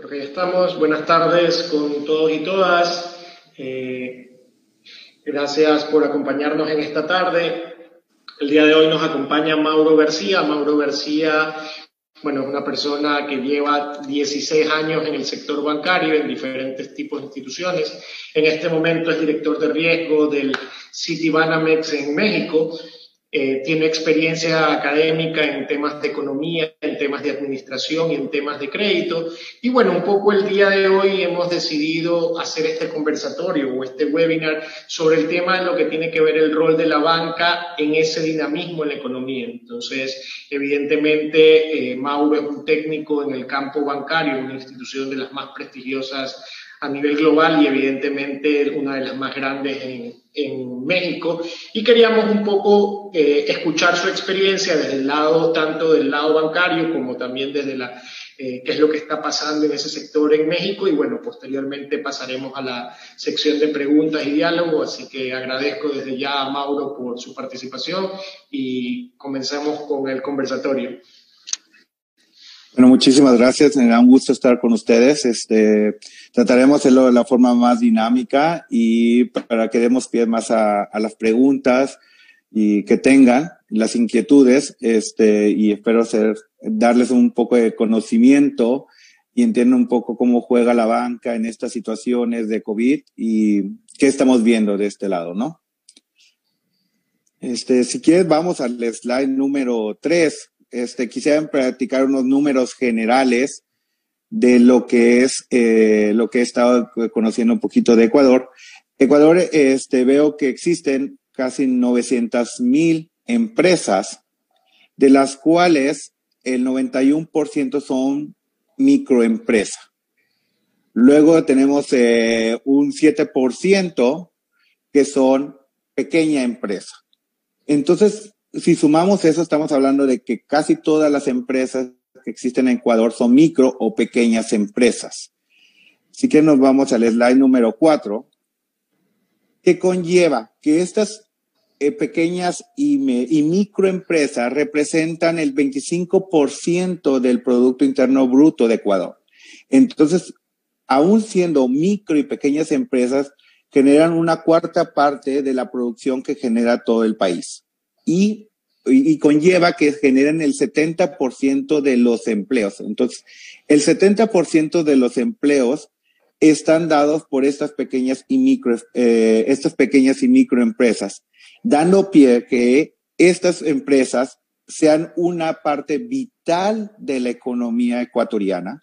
Porque ya estamos. Buenas tardes con todos y todas. Eh, gracias por acompañarnos en esta tarde. El día de hoy nos acompaña Mauro García. Mauro García, bueno, es una persona que lleva 16 años en el sector bancario, en diferentes tipos de instituciones. En este momento es director de riesgo del Citibanamex en México eh, tiene experiencia académica en temas de economía, en temas de administración y en temas de crédito. Y bueno, un poco el día de hoy hemos decidido hacer este conversatorio o este webinar sobre el tema de lo que tiene que ver el rol de la banca en ese dinamismo en la economía. Entonces, evidentemente, eh, Mauro es un técnico en el campo bancario, una institución de las más prestigiosas a nivel global y evidentemente una de las más grandes en, en México. Y queríamos un poco eh, escuchar su experiencia desde el lado, tanto del lado bancario como también desde la, eh, qué es lo que está pasando en ese sector en México. Y bueno, posteriormente pasaremos a la sección de preguntas y diálogo. Así que agradezco desde ya a Mauro por su participación y comencemos con el conversatorio. Bueno, muchísimas gracias. Me da un gusto estar con ustedes. Este, trataremos de hacerlo de la forma más dinámica y para que demos pie más a, las preguntas y que tengan las inquietudes. Este, y espero ser, darles un poco de conocimiento y entiendan un poco cómo juega la banca en estas situaciones de COVID y qué estamos viendo de este lado, ¿no? Este, si quieres, vamos al slide número tres este, quisiera practicar unos números generales de lo que es eh, lo que he estado conociendo un poquito de Ecuador. Ecuador, este, veo que existen casi 900 mil empresas, de las cuales el 91% son microempresas. Luego tenemos eh, un 7% que son pequeña empresa. Entonces, si sumamos eso, estamos hablando de que casi todas las empresas que existen en Ecuador son micro o pequeñas empresas. Así que nos vamos al slide número cuatro, que conlleva que estas eh, pequeñas y, y microempresas representan el 25% del Producto Interno Bruto de Ecuador. Entonces, aún siendo micro y pequeñas empresas, generan una cuarta parte de la producción que genera todo el país y, conlleva que generen el 70% de los empleos. Entonces, el 70% de los empleos están dados por estas pequeñas y micro, eh, estas pequeñas y microempresas, dando pie que estas empresas sean una parte vital de la economía ecuatoriana,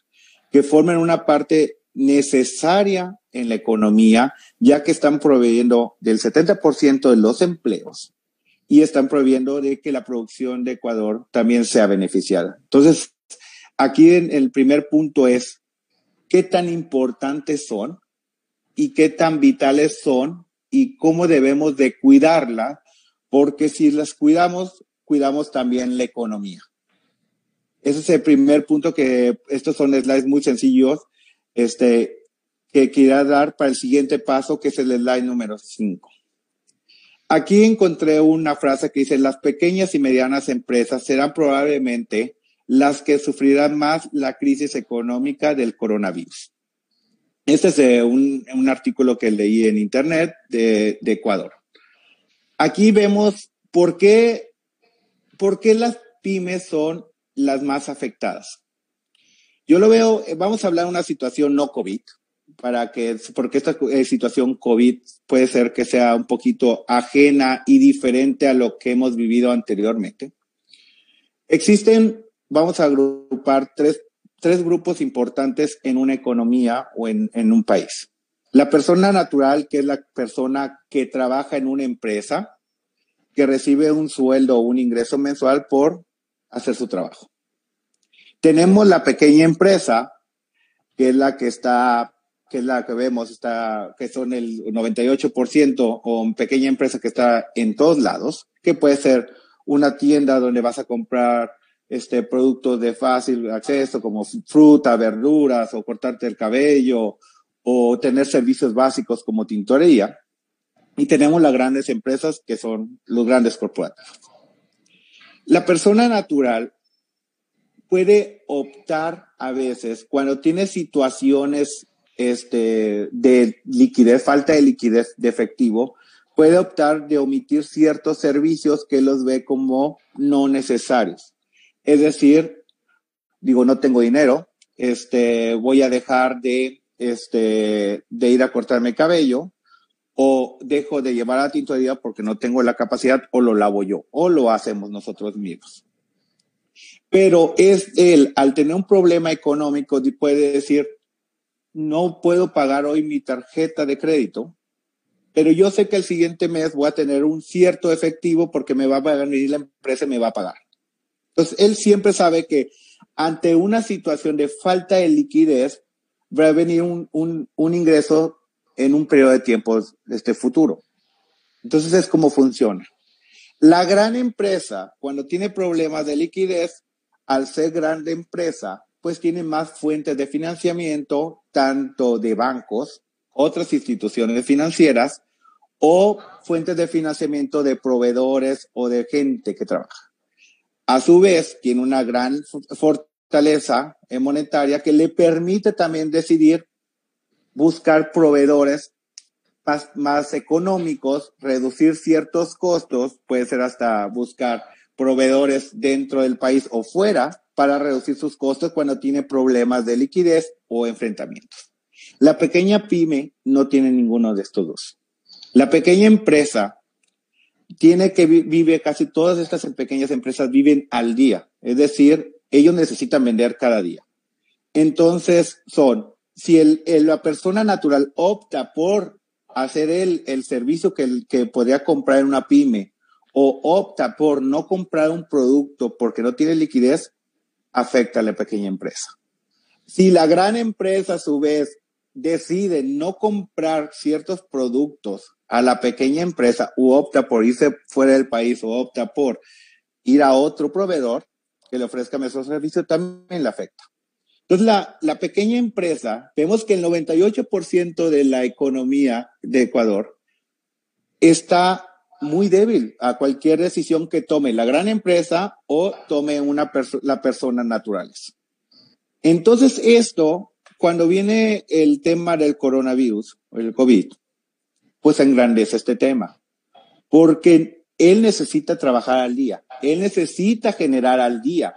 que formen una parte necesaria en la economía, ya que están proveyendo del 70% de los empleos y están prohibiendo de que la producción de Ecuador también sea beneficiada. Entonces, aquí en el primer punto es qué tan importantes son y qué tan vitales son y cómo debemos de cuidarla, porque si las cuidamos, cuidamos también la economía. Ese es el primer punto que estos son slides muy sencillos, este, que quiera dar para el siguiente paso, que es el slide número 5. Aquí encontré una frase que dice, las pequeñas y medianas empresas serán probablemente las que sufrirán más la crisis económica del coronavirus. Este es eh, un, artículo que leí en Internet de, Ecuador. Aquí vemos por qué, por qué las pymes son las más afectadas. Yo lo veo, vamos a hablar de una situación no COVID, para que, porque esta eh, situación COVID puede ser que sea un poquito ajena y diferente a lo que hemos vivido anteriormente. Existen, vamos a agrupar tres, tres grupos importantes en una economía o en, en un país. La persona natural, que es la persona que trabaja en una empresa, que recibe un sueldo o un ingreso mensual por hacer su trabajo. Tenemos la pequeña empresa, que es la que está que es la que vemos, está, que son el 98% o pequeña empresa que está en todos lados, que puede ser una tienda donde vas a comprar este producto de fácil acceso como fruta, verduras o cortarte el cabello o tener servicios básicos como tintorería. Y tenemos las grandes empresas que son los grandes corporativos. La persona natural puede optar a veces, cuando tiene situaciones este, de liquidez, falta de liquidez de efectivo, puede optar de omitir ciertos servicios que los ve como no necesarios. Es decir, digo, no tengo dinero, este, voy a dejar de, este, de ir a cortarme cabello, o dejo de llevar a tintorería porque no tengo la capacidad, o lo lavo yo, o lo hacemos nosotros mismos. Pero es él, al tener un problema económico, puede decir, no puedo pagar hoy mi tarjeta de crédito, pero yo sé que el siguiente mes voy a tener un cierto efectivo porque me va a venir la empresa y me va a pagar. Entonces, él siempre sabe que ante una situación de falta de liquidez, va a venir un, un, ingreso en un periodo de tiempo este futuro. Entonces es como funciona. La gran empresa, cuando tiene problemas de liquidez, al ser grande empresa, pues tiene más fuentes de financiamiento, tanto de bancos, otras instituciones financieras, o fuentes de financiamiento de proveedores o de gente que trabaja. A su vez, tiene una gran fortaleza monetaria que le permite también decidir buscar proveedores más, más, económicos, reducir ciertos costos, puede ser hasta buscar proveedores dentro del país o fuera para reducir sus costos cuando tiene problemas de liquidez o enfrentamientos. La pequeña pyme no tiene ninguno de estos dos. La pequeña empresa tiene que vive casi todas estas pequeñas empresas viven al día, es decir, ellos necesitan vender cada día. Entonces son, si la persona natural opta por hacer el, el servicio que, que podría comprar en una pyme o opta por no comprar un producto porque no tiene liquidez, afecta a la pequeña empresa. Si la gran empresa a su vez decide no comprar ciertos productos a la pequeña empresa o opta por irse fuera del país o opta por ir a otro proveedor que le ofrezca mejor servicio, también le afecta. Entonces, la, la pequeña empresa, vemos que el 98% de la economía de Ecuador está muy débil a cualquier decisión que tome la gran empresa o tome una la persona naturales. Entonces, esto, cuando viene el tema del coronavirus, el COVID, pues engrandece este tema, porque él necesita trabajar al día, él necesita generar al día.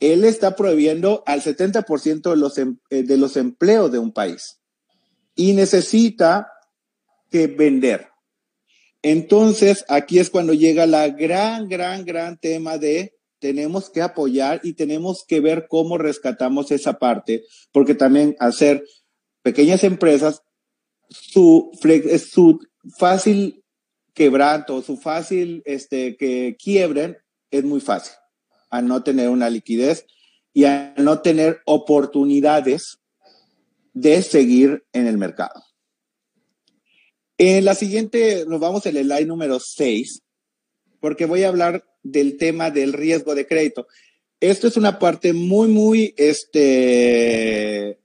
Él está prohibiendo al 70% de los, em, eh, de los empleos de un país y necesita que vender. Entonces, aquí es cuando llega la gran, gran, gran tema de tenemos que apoyar y tenemos que ver cómo rescatamos esa parte, porque también hacer pequeñas empresas su, su fácil quebranto, su fácil este, que quiebren es muy fácil, a no tener una liquidez y a no tener oportunidades de seguir en el mercado. En la siguiente, nos vamos al slide número 6, porque voy a hablar del tema del riesgo de crédito. Esto es una parte muy, muy, este,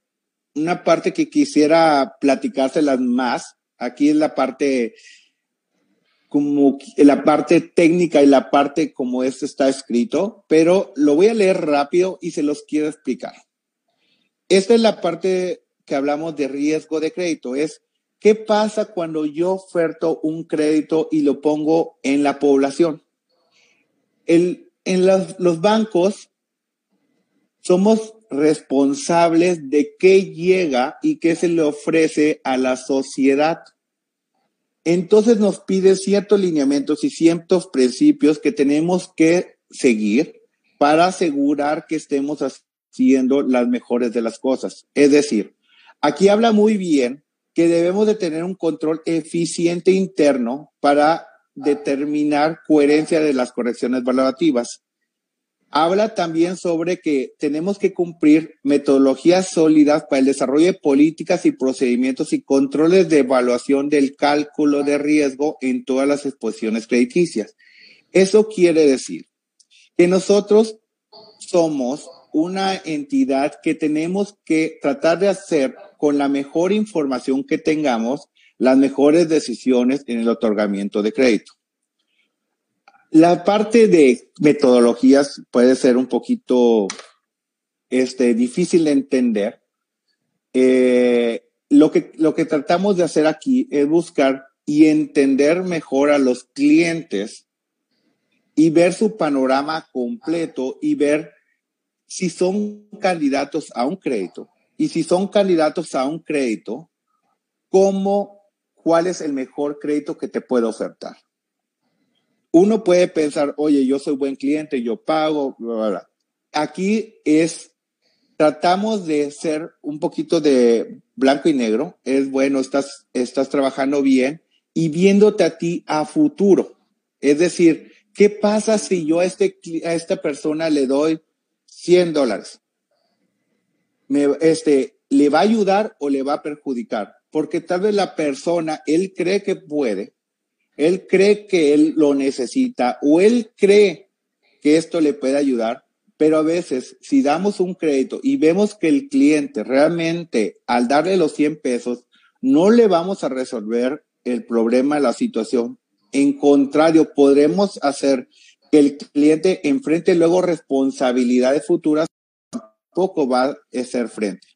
una parte que quisiera platicárselas más. Aquí es la parte, como la parte técnica y la parte como esto está escrito, pero lo voy a leer rápido y se los quiero explicar. Esta es la parte que hablamos de riesgo de crédito. Es qué pasa cuando yo oferto un crédito y lo pongo en la población. En los bancos somos responsables de qué llega y qué se le ofrece a la sociedad. Entonces nos pide ciertos lineamientos y ciertos principios que tenemos que seguir para asegurar que estemos haciendo las mejores de las cosas. Es decir, aquí habla muy bien que debemos de tener un control eficiente interno para determinar coherencia de las correcciones valorativas. Habla también sobre que tenemos que cumplir metodologías sólidas para el desarrollo de políticas y procedimientos y controles de evaluación del cálculo de riesgo en todas las exposiciones crediticias. Eso quiere decir que nosotros somos una entidad que tenemos que tratar de hacer con la mejor información que tengamos las mejores decisiones en el otorgamiento de crédito. La parte de metodologías puede ser un poquito este, difícil de entender. Eh, lo, que, lo que tratamos de hacer aquí es buscar y entender mejor a los clientes y ver su panorama completo y ver si son candidatos a un crédito. Y si son candidatos a un crédito, cómo, cuál es el mejor crédito que te puedo ofertar. Uno puede pensar, oye, yo soy buen cliente, yo pago, bla, bla. Aquí es, tratamos de ser un poquito de blanco y negro. Es bueno, estás, estás trabajando bien y viéndote a ti a futuro. Es decir, ¿qué pasa si yo a, este, a esta persona le doy 100 dólares? Este, ¿Le va a ayudar o le va a perjudicar? Porque tal vez la persona, él cree que puede, él cree que él lo necesita o él cree que esto le puede ayudar, pero a veces si damos un crédito y vemos que el cliente realmente al darle los 100 pesos no le vamos a resolver el problema, la situación. En contrario, podremos hacer que el cliente enfrente luego responsabilidades futuras, poco va a ser frente.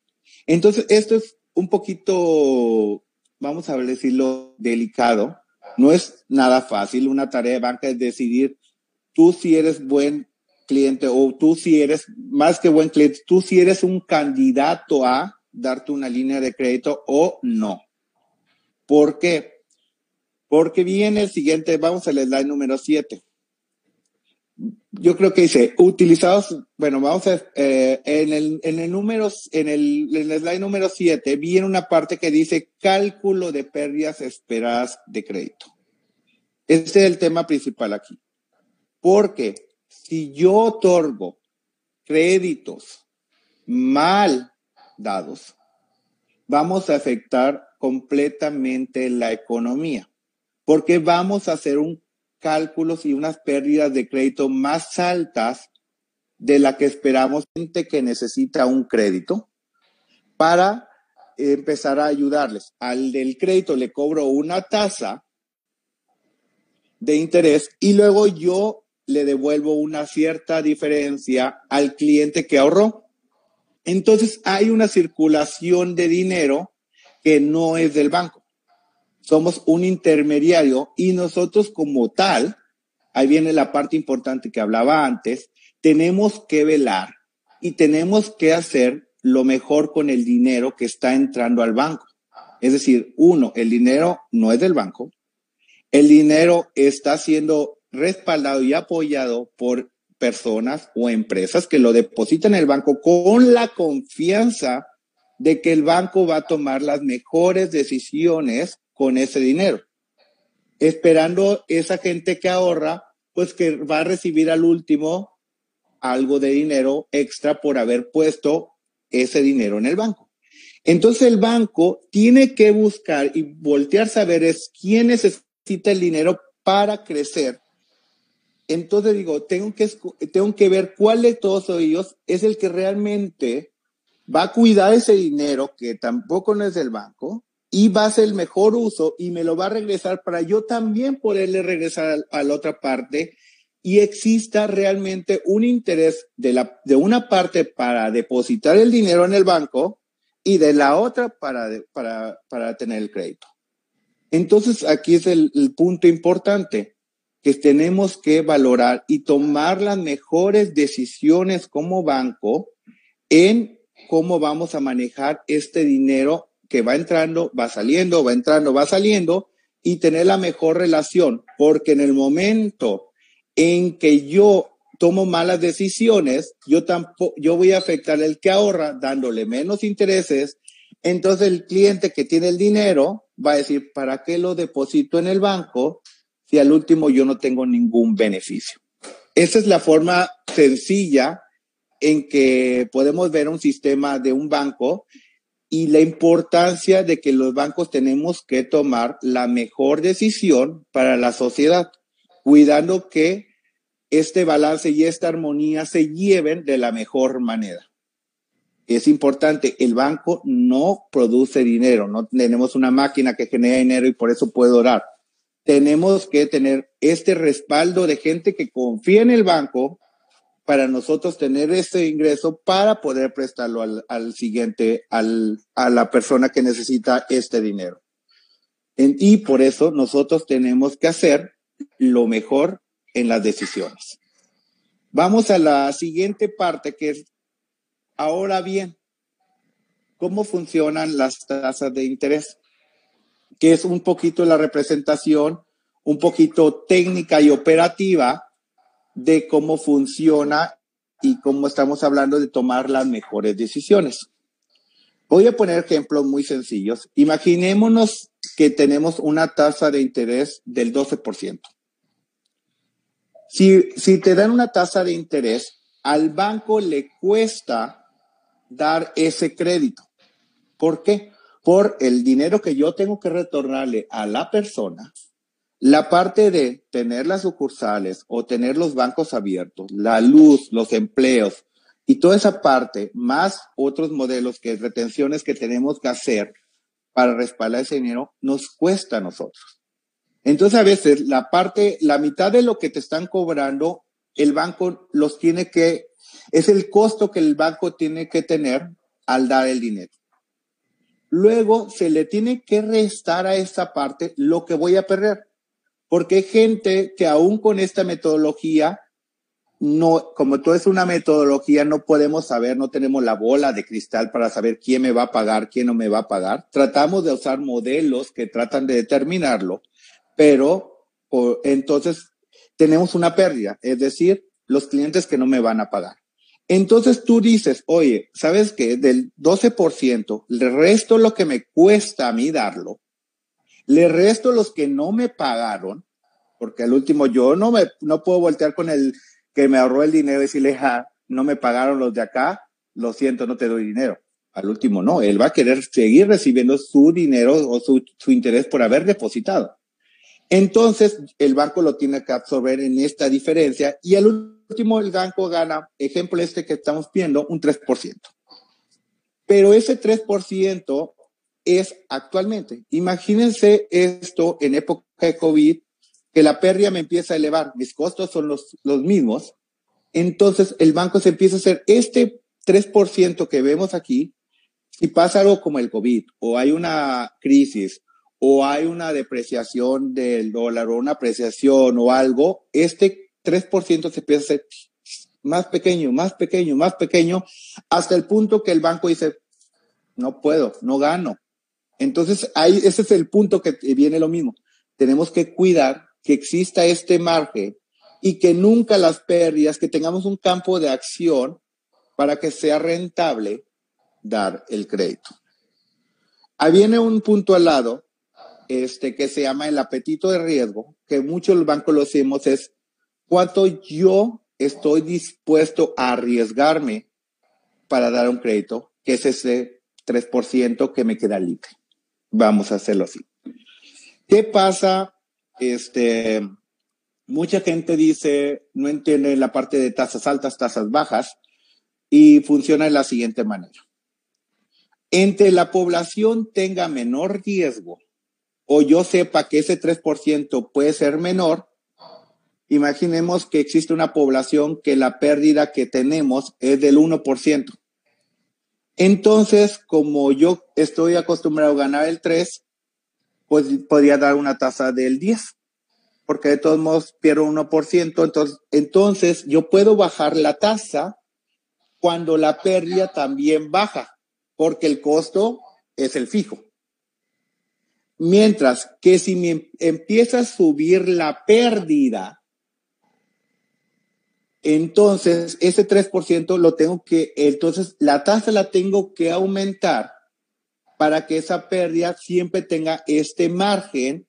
Entonces, esto es un poquito, vamos a decirlo, delicado, no es nada fácil. Una tarea de banca es decidir tú si eres buen cliente o tú si eres más que buen cliente, tú si eres un candidato a darte una línea de crédito o no. ¿Por qué? Porque viene el siguiente, vamos al slide número 7. Yo creo que dice, utilizados, bueno, vamos a, eh, en, el, en, el número, en, el, en el slide número 7 viene una parte que dice cálculo de pérdidas esperadas de crédito. Este es el tema principal aquí. Porque si yo otorgo créditos mal dados, vamos a afectar completamente la economía, porque vamos a hacer un cálculos y unas pérdidas de crédito más altas de la que esperamos gente que necesita un crédito para empezar a ayudarles. Al del crédito le cobro una tasa de interés y luego yo le devuelvo una cierta diferencia al cliente que ahorró. Entonces hay una circulación de dinero que no es del banco. Somos un intermediario y nosotros como tal, ahí viene la parte importante que hablaba antes, tenemos que velar y tenemos que hacer lo mejor con el dinero que está entrando al banco. Es decir, uno, el dinero no es del banco, el dinero está siendo respaldado y apoyado por personas o empresas que lo depositan en el banco con la confianza de que el banco va a tomar las mejores decisiones con ese dinero, esperando esa gente que ahorra, pues que va a recibir al último algo de dinero extra por haber puesto ese dinero en el banco. Entonces el banco tiene que buscar y voltear saber es quién necesita el dinero para crecer. Entonces digo, tengo que, tengo que ver cuál de todos ellos es el que realmente va a cuidar ese dinero que tampoco no es del banco y va a hacer el mejor uso y me lo va a regresar para yo también poderle regresar a, la otra parte y exista realmente un interés de, la, de una parte para depositar el dinero en el banco y de la otra para, para, para tener el crédito. Entonces, aquí es el, punto importante, que tenemos que valorar y tomar las mejores decisiones como banco en cómo vamos a manejar este dinero que va entrando, va saliendo, va entrando, va saliendo y tener la mejor relación, porque en el momento en que yo tomo malas decisiones, yo tampoco, yo voy a afectar al que ahorra dándole menos intereses, entonces el cliente que tiene el dinero va a decir, ¿para qué lo deposito en el banco si al último yo no tengo ningún beneficio? Esa es la forma sencilla en que podemos ver un sistema de un banco y la importancia de que los bancos tenemos que tomar la mejor decisión para la sociedad, cuidando que este balance y esta armonía se lleven de la mejor manera es importante, el banco no produce dinero, no tenemos una máquina que genera dinero y por eso puede orar. Tenemos que tener este respaldo de gente que confía en el banco para nosotros tener ese ingreso para poder prestarlo al, siguiente, al, a la persona que necesita este dinero. y por eso nosotros tenemos que hacer lo mejor en las decisiones. Vamos a la siguiente parte que es, ahora bien, ¿cómo funcionan las tasas de interés? Que es un poquito la representación, un poquito técnica y operativa de cómo funciona y cómo estamos hablando de tomar las mejores decisiones. Voy a poner ejemplos muy sencillos. Imaginémonos que tenemos una tasa de interés del 12%. Si, si te dan una tasa de interés, al banco le cuesta dar ese crédito. ¿Por qué? Por el dinero que yo tengo que retornarle a la persona la parte de tener las sucursales o tener los bancos abiertos, la luz, los empleos y toda esa parte, más otros modelos que retenciones que tenemos que hacer para respaldar ese dinero, nos cuesta a nosotros. Entonces a veces la parte, la mitad de lo que te están cobrando, el banco los tiene que, es el costo que el banco tiene que tener al dar el dinero. Luego se le tiene que restar a esa parte lo que voy a perder porque hay gente que aún con esta metodología, no, como todo es una metodología, no podemos saber, no tenemos la bola de cristal para saber quién me va a pagar, quién no me va a pagar. Tratamos de usar modelos que tratan de determinarlo, pero entonces tenemos una pérdida, es decir, los clientes que no me van a pagar. Entonces tú dices, oye, ¿sabes qué? Del 12%, le resto lo que me cuesta a mí darlo le resto los que no me pagaron, porque al último yo no me no puedo voltear con el que me ahorró el dinero y decirle, no me pagaron los de acá, lo siento, no te doy dinero. Al último no, él va a querer seguir recibiendo su dinero o su, su interés por haber depositado. Entonces, el banco lo tiene que absorber en esta diferencia y al último el banco gana, ejemplo este que estamos viendo, un 3%. Pero ese 3% es actualmente. Imagínense esto en época de COVID, que la pérdida me empieza a elevar, mis costos son los, los mismos, entonces el banco se empieza a hacer este 3% que vemos aquí, si pasa algo como el COVID, o hay una crisis, o hay una depreciación del dólar, o una apreciación, o algo, este 3% se empieza a hacer más pequeño, más pequeño, más pequeño, hasta el punto que el banco dice, no puedo, no gano, entonces, ahí, ese es el punto que viene lo mismo. Tenemos que cuidar que exista este margen y que nunca las pérdidas, que tengamos un campo de acción para que sea rentable dar el crédito. Ahí viene un punto al lado, este, que se llama el apetito de riesgo, que muchos los bancos lo hacemos, es cuánto yo estoy dispuesto a arriesgarme para dar un crédito, que es ese 3% que me queda libre. Vamos a hacerlo así. ¿Qué pasa? Este, mucha gente dice, no entiende la parte de tasas altas, tasas bajas, y funciona de la siguiente manera. Entre la población tenga menor riesgo o yo sepa que ese 3% puede ser menor, imaginemos que existe una población que la pérdida que tenemos es del 1%. Entonces, como yo estoy acostumbrado a ganar el 3, pues podría dar una tasa del 10, porque de todos modos pierdo 1%. Entonces, entonces yo puedo bajar la tasa cuando la pérdida también baja, porque el costo es el fijo. Mientras que si me empieza a subir la pérdida, entonces, ese 3% lo tengo que, entonces la tasa la tengo que aumentar para que esa pérdida siempre tenga este margen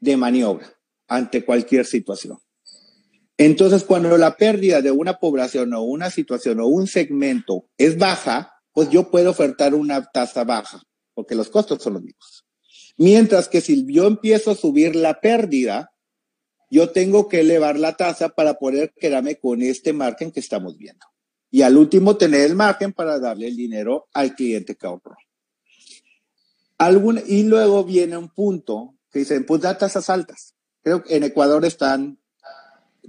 de maniobra ante cualquier situación. Entonces, cuando la pérdida de una población o una situación o un segmento es baja, pues yo puedo ofertar una tasa baja, porque los costos son los mismos. Mientras que si yo empiezo a subir la pérdida, yo tengo que elevar la tasa para poder quedarme con este margen que estamos viendo. Y al último, tener el margen para darle el dinero al cliente que ahorró. y luego viene un punto que dice, pues da tasas altas. Creo que en Ecuador están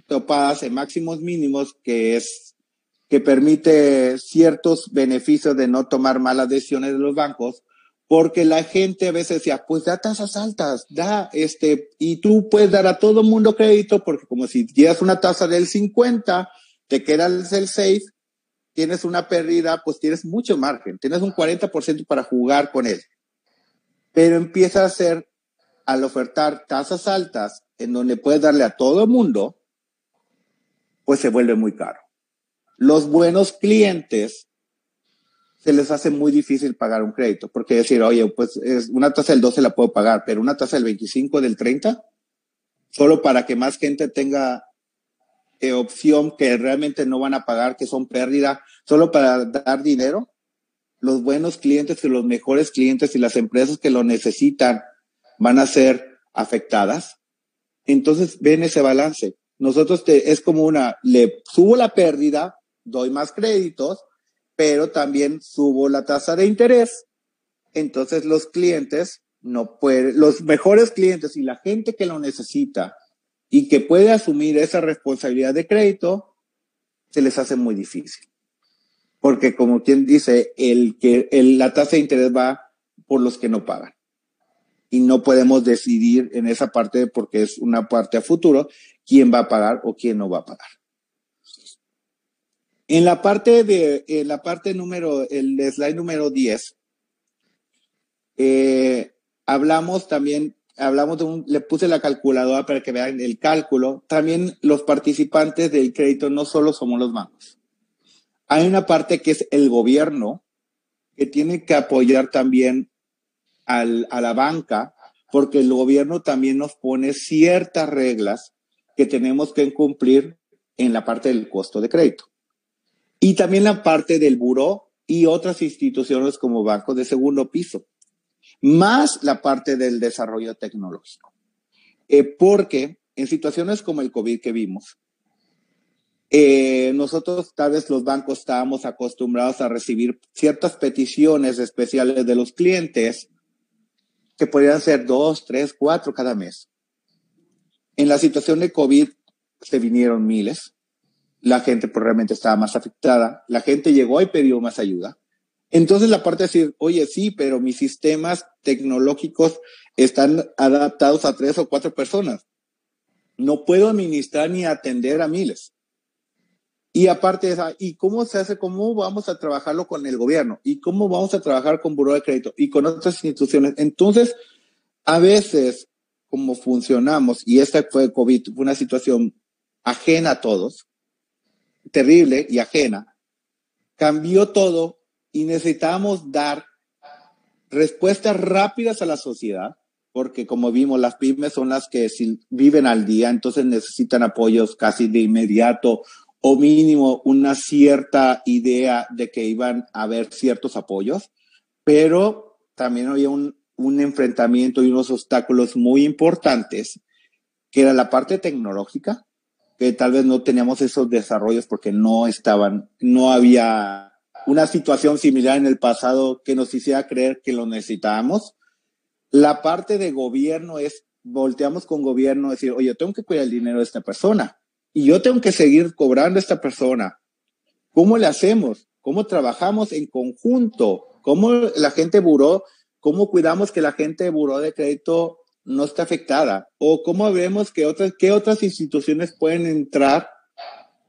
topadas en máximos mínimos, que es que permite ciertos beneficios de no tomar malas decisiones de los bancos, porque la gente a veces decía, pues da tasas altas, da este, y tú puedes dar a todo mundo crédito, porque como si tienes una tasa del 50, te queda el 6, tienes una pérdida, pues tienes mucho margen, tienes un 40% para jugar con él. Pero empieza a ser, al ofertar tasas altas, en donde puedes darle a todo mundo, pues se vuelve muy caro. Los buenos clientes se les hace muy difícil pagar un crédito, porque decir, oye, pues es una tasa del 12 la puedo pagar, pero una tasa del 25, del 30, solo para que más gente tenga eh, opción que realmente no van a pagar, que son pérdida, solo para dar dinero. Los buenos clientes y los mejores clientes y las empresas que lo necesitan van a ser afectadas. Entonces ven ese balance. Nosotros te, es como una, le subo la pérdida, doy más créditos, pero también subo la tasa de interés. Entonces los clientes no pueden, los mejores clientes y la gente que lo necesita y que puede asumir esa responsabilidad de crédito, se les hace muy difícil. Porque como quien dice, el que la tasa de interés va por los que no pagan. Y no podemos decidir en esa parte porque es una parte a futuro quién va a pagar o quién no va a pagar. En la parte de, en la parte número, el slide número 10, eh, hablamos también, hablamos de un, le puse la calculadora para que vean el cálculo. También los participantes del crédito no solo somos los bancos. Hay una parte que es el gobierno, que tiene que apoyar también al, a la banca, porque el gobierno también nos pone ciertas reglas que tenemos que cumplir en la parte del costo de crédito. Y también la parte del buró y otras instituciones como bancos de segundo piso, más la parte del desarrollo tecnológico. Eh, porque en situaciones como el COVID que vimos, eh, nosotros tal vez los bancos estábamos acostumbrados a recibir ciertas peticiones especiales de los clientes que podrían ser dos, tres, cuatro cada mes. En la situación de COVID se vinieron miles la gente pues, realmente estaba más afectada, la gente llegó y pidió más ayuda. Entonces la parte de decir, oye, sí, pero mis sistemas tecnológicos están adaptados a tres o cuatro personas. No puedo administrar ni atender a miles. Y aparte de esa, ¿y cómo se hace? ¿Cómo vamos a trabajarlo con el gobierno? ¿Y cómo vamos a trabajar con Buró de Crédito y con otras instituciones? Entonces, a veces, como funcionamos, y esta fue COVID, fue una situación ajena a todos, terrible y ajena, cambió todo y necesitamos dar respuestas rápidas a la sociedad, porque como vimos, las pymes son las que viven al día, entonces necesitan apoyos casi de inmediato o mínimo una cierta idea de que iban a haber ciertos apoyos, pero también había un, un enfrentamiento y unos obstáculos muy importantes, que era la parte tecnológica, que tal vez no teníamos esos desarrollos porque no estaban, no había una situación similar en el pasado que nos hiciera creer que lo necesitábamos. La parte de gobierno es, volteamos con gobierno, decir, oye, tengo que cuidar el dinero de esta persona y yo tengo que seguir cobrando a esta persona. ¿Cómo le hacemos? ¿Cómo trabajamos en conjunto? ¿Cómo la gente buró? ¿Cómo cuidamos que la gente buró de crédito no está afectada? ¿O cómo vemos que otras, qué otras instituciones pueden entrar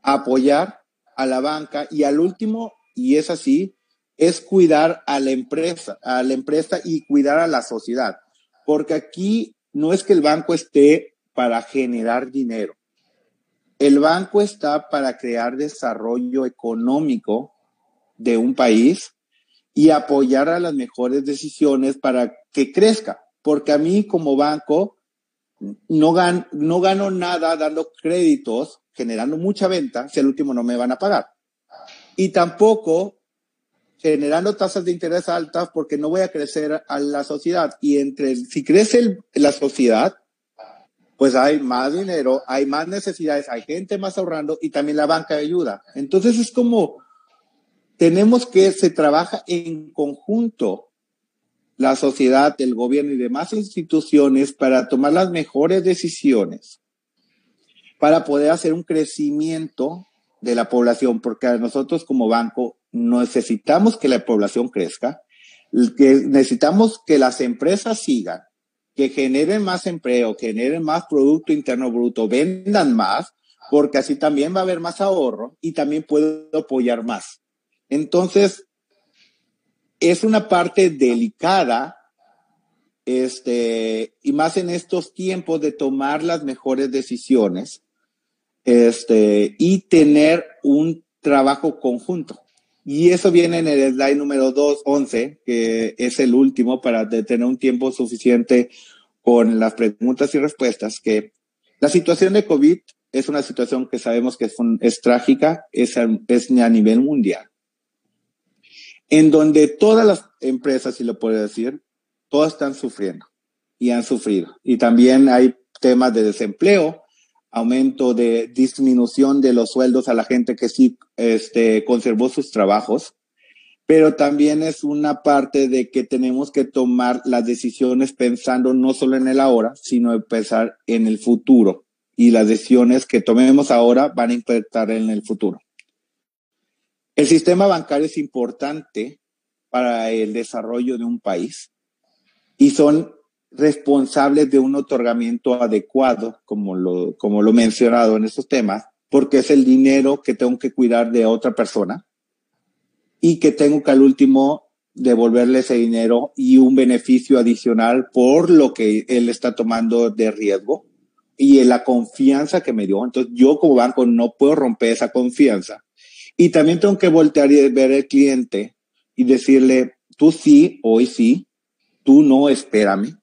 a apoyar a la banca? Y al último, y es así, es cuidar a la empresa, a la empresa y cuidar a la sociedad. Porque aquí no es que el banco esté para generar dinero. El banco está para crear desarrollo económico de un país y apoyar a las mejores decisiones para que crezca porque a mí como banco no, no gano nada dando créditos, generando mucha venta, si al último no me van a pagar. Y tampoco generando tasas de interés altas porque no voy a crecer a la sociedad. Y entre, si crece la sociedad, pues hay más dinero, hay más necesidades, hay gente más ahorrando y también la banca ayuda. Entonces es como, tenemos que, se trabaja en conjunto la sociedad, el gobierno y demás instituciones para tomar las mejores decisiones, para poder hacer un crecimiento de la población, porque nosotros como banco necesitamos que la población crezca, que necesitamos que las empresas sigan, que generen más empleo, generen más Producto Interno Bruto, vendan más, porque así también va a haber más ahorro y también puedo apoyar más. Entonces, es una parte delicada, este, y más en estos tiempos de tomar las mejores decisiones, este, y tener un trabajo conjunto. Y eso viene en el slide número 211, que es el último para tener un tiempo suficiente con las preguntas y respuestas, que la situación de COVID es una situación que sabemos que es, trágica, es es a nivel mundial, en donde todas las empresas, si lo puedo decir, todas están sufriendo y han sufrido. Y también hay temas de desempleo, aumento de disminución de los sueldos a la gente que sí este, conservó sus trabajos, pero también es una parte de que tenemos que tomar las decisiones pensando no solo en el ahora, sino pensar en el futuro y las decisiones que tomemos ahora van a impactar en el futuro. El sistema bancario es importante para el desarrollo de un país y son responsables de un otorgamiento adecuado, como lo, como lo mencionado en estos temas, porque es el dinero que tengo que cuidar de otra persona y que tengo que al último devolverle ese dinero y un beneficio adicional por lo que él está tomando de riesgo y en la confianza que me dio. Entonces yo como banco no puedo romper esa confianza. Y también tengo que voltear y ver al cliente y decirle, tú sí, hoy sí, tú no, espérame,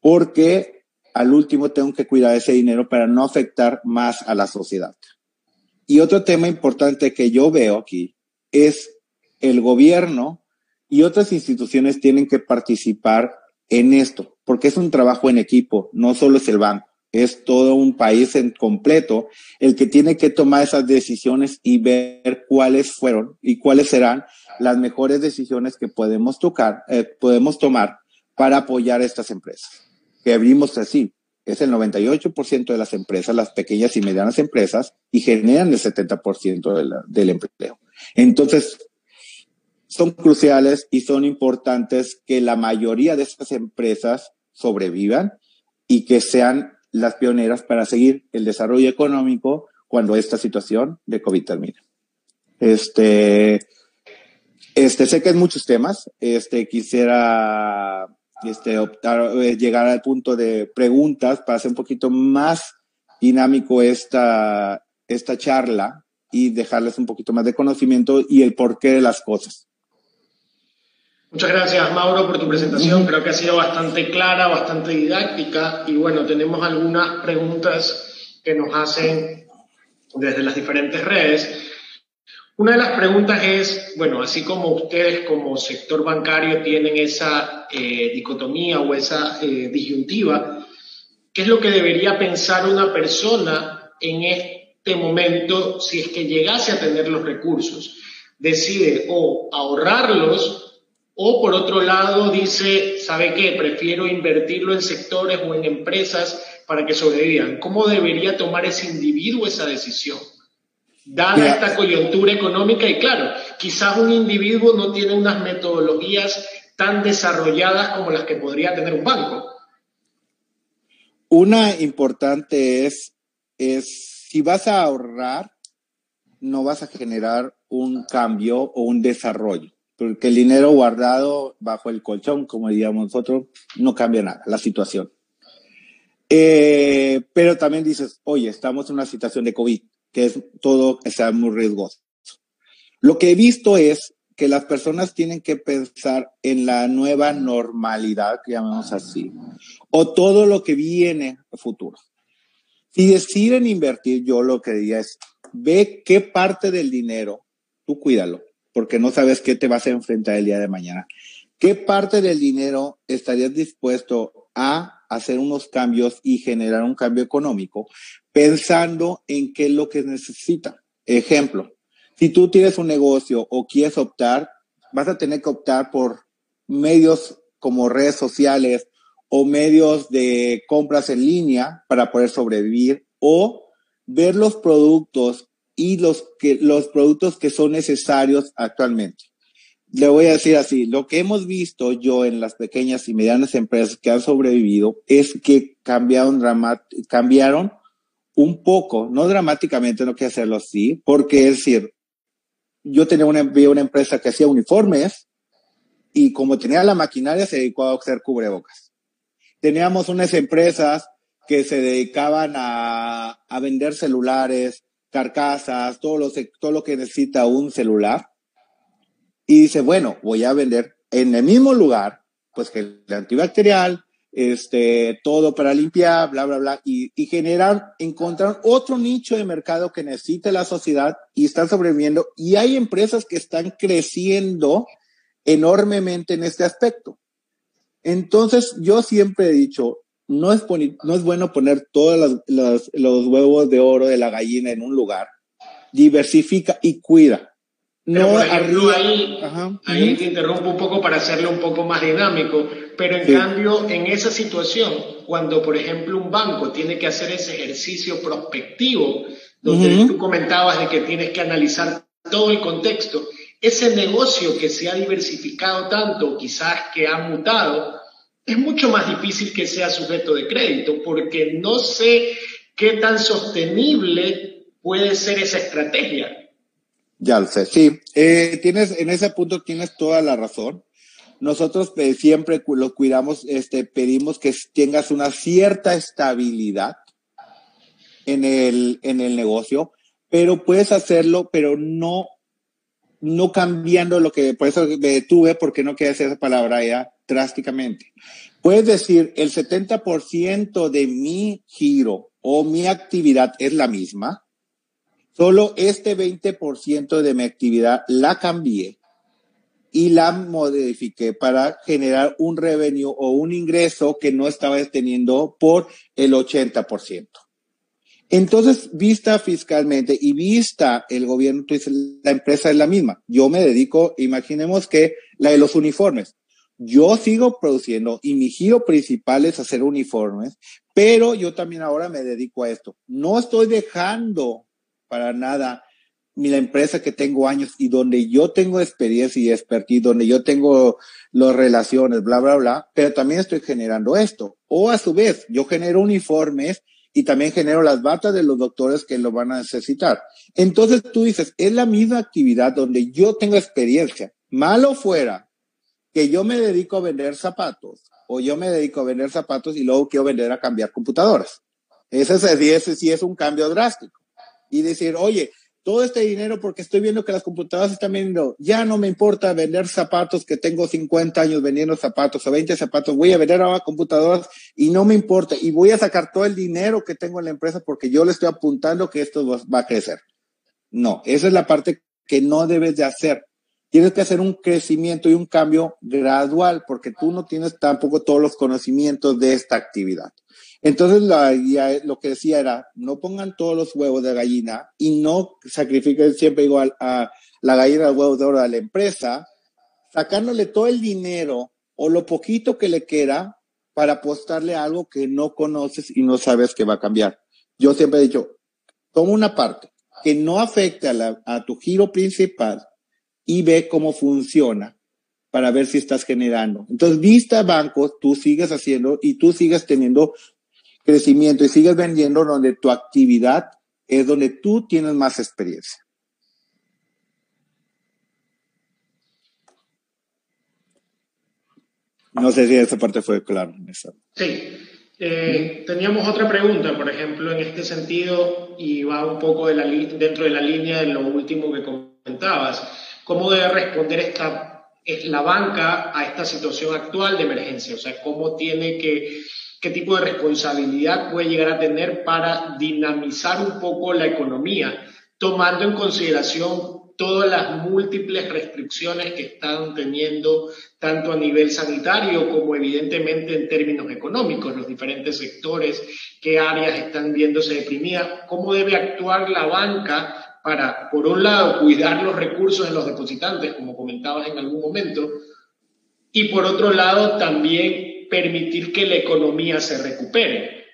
porque al último tengo que cuidar ese dinero para no afectar más a la sociedad. Y otro tema importante que yo veo aquí es el gobierno y otras instituciones tienen que participar en esto, porque es un trabajo en equipo, no solo es el banco es todo un país en completo el que tiene que tomar esas decisiones y ver cuáles fueron y cuáles serán las mejores decisiones que podemos tocar, eh, podemos tomar para apoyar a estas empresas. Que abrimos así, es el 98% de las empresas, las pequeñas y medianas empresas, y generan el 70% del empleo. Entonces, son cruciales y son importantes que la mayoría de estas empresas sobrevivan y que sean las pioneras para seguir el desarrollo económico cuando esta situación de COVID termine. Este, este, sé que hay muchos temas. Este, quisiera este, optar, eh, llegar al punto de preguntas para hacer un poquito más dinámico esta, esta charla y dejarles un poquito más de conocimiento y el porqué de las cosas. Muchas gracias, Mauro, por tu presentación. Creo que ha sido bastante clara, bastante didáctica y bueno, tenemos algunas preguntas que nos hacen desde las diferentes redes. Una de las preguntas es, bueno, así como ustedes como sector bancario tienen esa eh, dicotomía o esa eh, disyuntiva, ¿qué es lo que debería pensar una persona en este momento si es que llegase a tener los recursos? Decide o ahorrarlos o por otro lado dice, ¿sabe qué? Prefiero invertirlo en sectores o en empresas para que sobrevivan. ¿Cómo debería tomar ese individuo esa decisión? Dada esta coyuntura económica y claro, quizás un individuo no tiene unas metodologías tan desarrolladas como las que podría tener un banco. Una importante es, es si vas a ahorrar, no vas a generar un cambio o un desarrollo porque el dinero guardado bajo el colchón, como diríamos nosotros, no cambia nada, la situación. Eh, pero también dices, oye, estamos en una situación de COVID, que es todo, está muy riesgoso. Lo que he visto es que las personas tienen que pensar en la nueva normalidad, que llamamos así, o todo lo que viene futuro. Si deciden invertir, yo lo que diría es, ve qué parte del dinero, tú cuídalo, porque no sabes qué te vas a enfrentar el día de mañana. ¿Qué parte del dinero estarías dispuesto a hacer unos cambios y generar un cambio económico pensando en qué es lo que necesita? Ejemplo, si tú tienes un negocio o quieres optar, vas a tener que optar por medios como redes sociales o medios de compras en línea para poder sobrevivir o ver los productos y los, que, los productos que son necesarios actualmente. Le voy a decir así, lo que hemos visto yo en las pequeñas y medianas empresas que han sobrevivido es que cambiaron, cambiaron un poco, no dramáticamente, no quiero hacerlo así, porque es decir, yo tenía una, una empresa que hacía uniformes y como tenía la maquinaria se dedicó a hacer cubrebocas. Teníamos unas empresas que se dedicaban a, a vender celulares, carcasas, todo lo, todo lo que necesita un celular. Y dice, bueno, voy a vender en el mismo lugar, pues que el antibacterial, este, todo para limpiar, bla, bla, bla, y, y generar, encontrar otro nicho de mercado que necesite la sociedad y están sobreviviendo. Y hay empresas que están creciendo enormemente en este aspecto. Entonces, yo siempre he dicho, no es, no es bueno poner todos los, los, huevos de oro de la gallina en un lugar. Diversifica y cuida. no ahí, ahí te interrumpo un poco para hacerlo un poco más dinámico, pero en cambio, en esa situación, cuando por ejemplo un banco tiene que hacer ese ejercicio prospectivo, donde tú comentabas de que tienes que analizar todo el contexto, ese negocio que se ha diversificado tanto, quizás que ha mutado, es mucho más difícil que sea sujeto de crédito, porque no sé qué tan sostenible puede ser esa estrategia. Ya lo sé, sí. Eh, tienes, en ese punto tienes toda la razón. Nosotros eh, siempre lo cuidamos, este, pedimos que tengas una cierta estabilidad en el, en el negocio, pero puedes hacerlo, pero no, no cambiando lo que, por eso me detuve, porque no decir esa palabra ya, drásticamente. Puedes decir, el 70% de mi giro o mi actividad es la misma, solo este 20% de mi actividad la cambié y la modifiqué para generar un revenue o un ingreso que no estaba teniendo por el 80%. Entonces, vista fiscalmente y vista el gobierno, la empresa es la misma. Yo me dedico, imaginemos que la de los uniformes. Yo sigo produciendo y mi giro principal es hacer uniformes, pero yo también ahora me dedico a esto. No estoy dejando para nada mi la empresa que tengo años y donde yo tengo experiencia y expertise, donde yo tengo las relaciones, bla, bla, bla, pero también estoy generando esto. O a su vez, yo genero uniformes y también genero las batas de los doctores que lo van a necesitar. Entonces tú dices, es la misma actividad donde yo tengo experiencia. Malo fuera que yo me dedico a vender zapatos o yo me dedico a vender zapatos y luego quiero vender a cambiar computadoras. Ese, ese sí es un cambio drástico. Y decir, oye, todo este dinero porque estoy viendo que las computadoras están vendiendo, ya no me importa vender zapatos que tengo 50 años vendiendo zapatos o 20 zapatos, voy a vender ahora computadoras y no me importa y voy a sacar todo el dinero que tengo en la empresa porque yo le estoy apuntando que esto va a crecer. No, esa es la parte que no debes de hacer. Tienes que hacer un crecimiento y un cambio gradual porque tú no tienes tampoco todos los conocimientos de esta actividad. Entonces lo que decía era, no pongan todos los huevos de gallina y no sacrifiquen siempre igual a la gallina de huevos de oro a la empresa, sacándole todo el dinero o lo poquito que le queda para apostarle a algo que no conoces y no sabes que va a cambiar. Yo siempre he dicho, toma una parte que no afecte a tu giro principal y ve cómo funciona para ver si estás generando. Entonces, vista bancos, tú sigues haciendo y tú sigues teniendo crecimiento y sigues vendiendo donde tu actividad es donde tú tienes más experiencia. No sé si esa parte fue clara. Sí. Eh, teníamos otra pregunta, por ejemplo, en este sentido, y va un poco de la dentro de la línea de lo último que comentabas. ¿Cómo debe responder esta, la banca a esta situación actual de emergencia? O sea, ¿cómo tiene que qué tipo de responsabilidad puede llegar a tener para dinamizar un poco la economía, tomando en consideración todas las múltiples restricciones que están teniendo tanto a nivel sanitario como evidentemente en términos económicos, los diferentes sectores, qué áreas están viéndose deprimidas, cómo debe actuar la banca para, por un lado, cuidar los recursos de los depositantes, como comentabas en algún momento, y por otro lado, también permitir que la economía se recupere.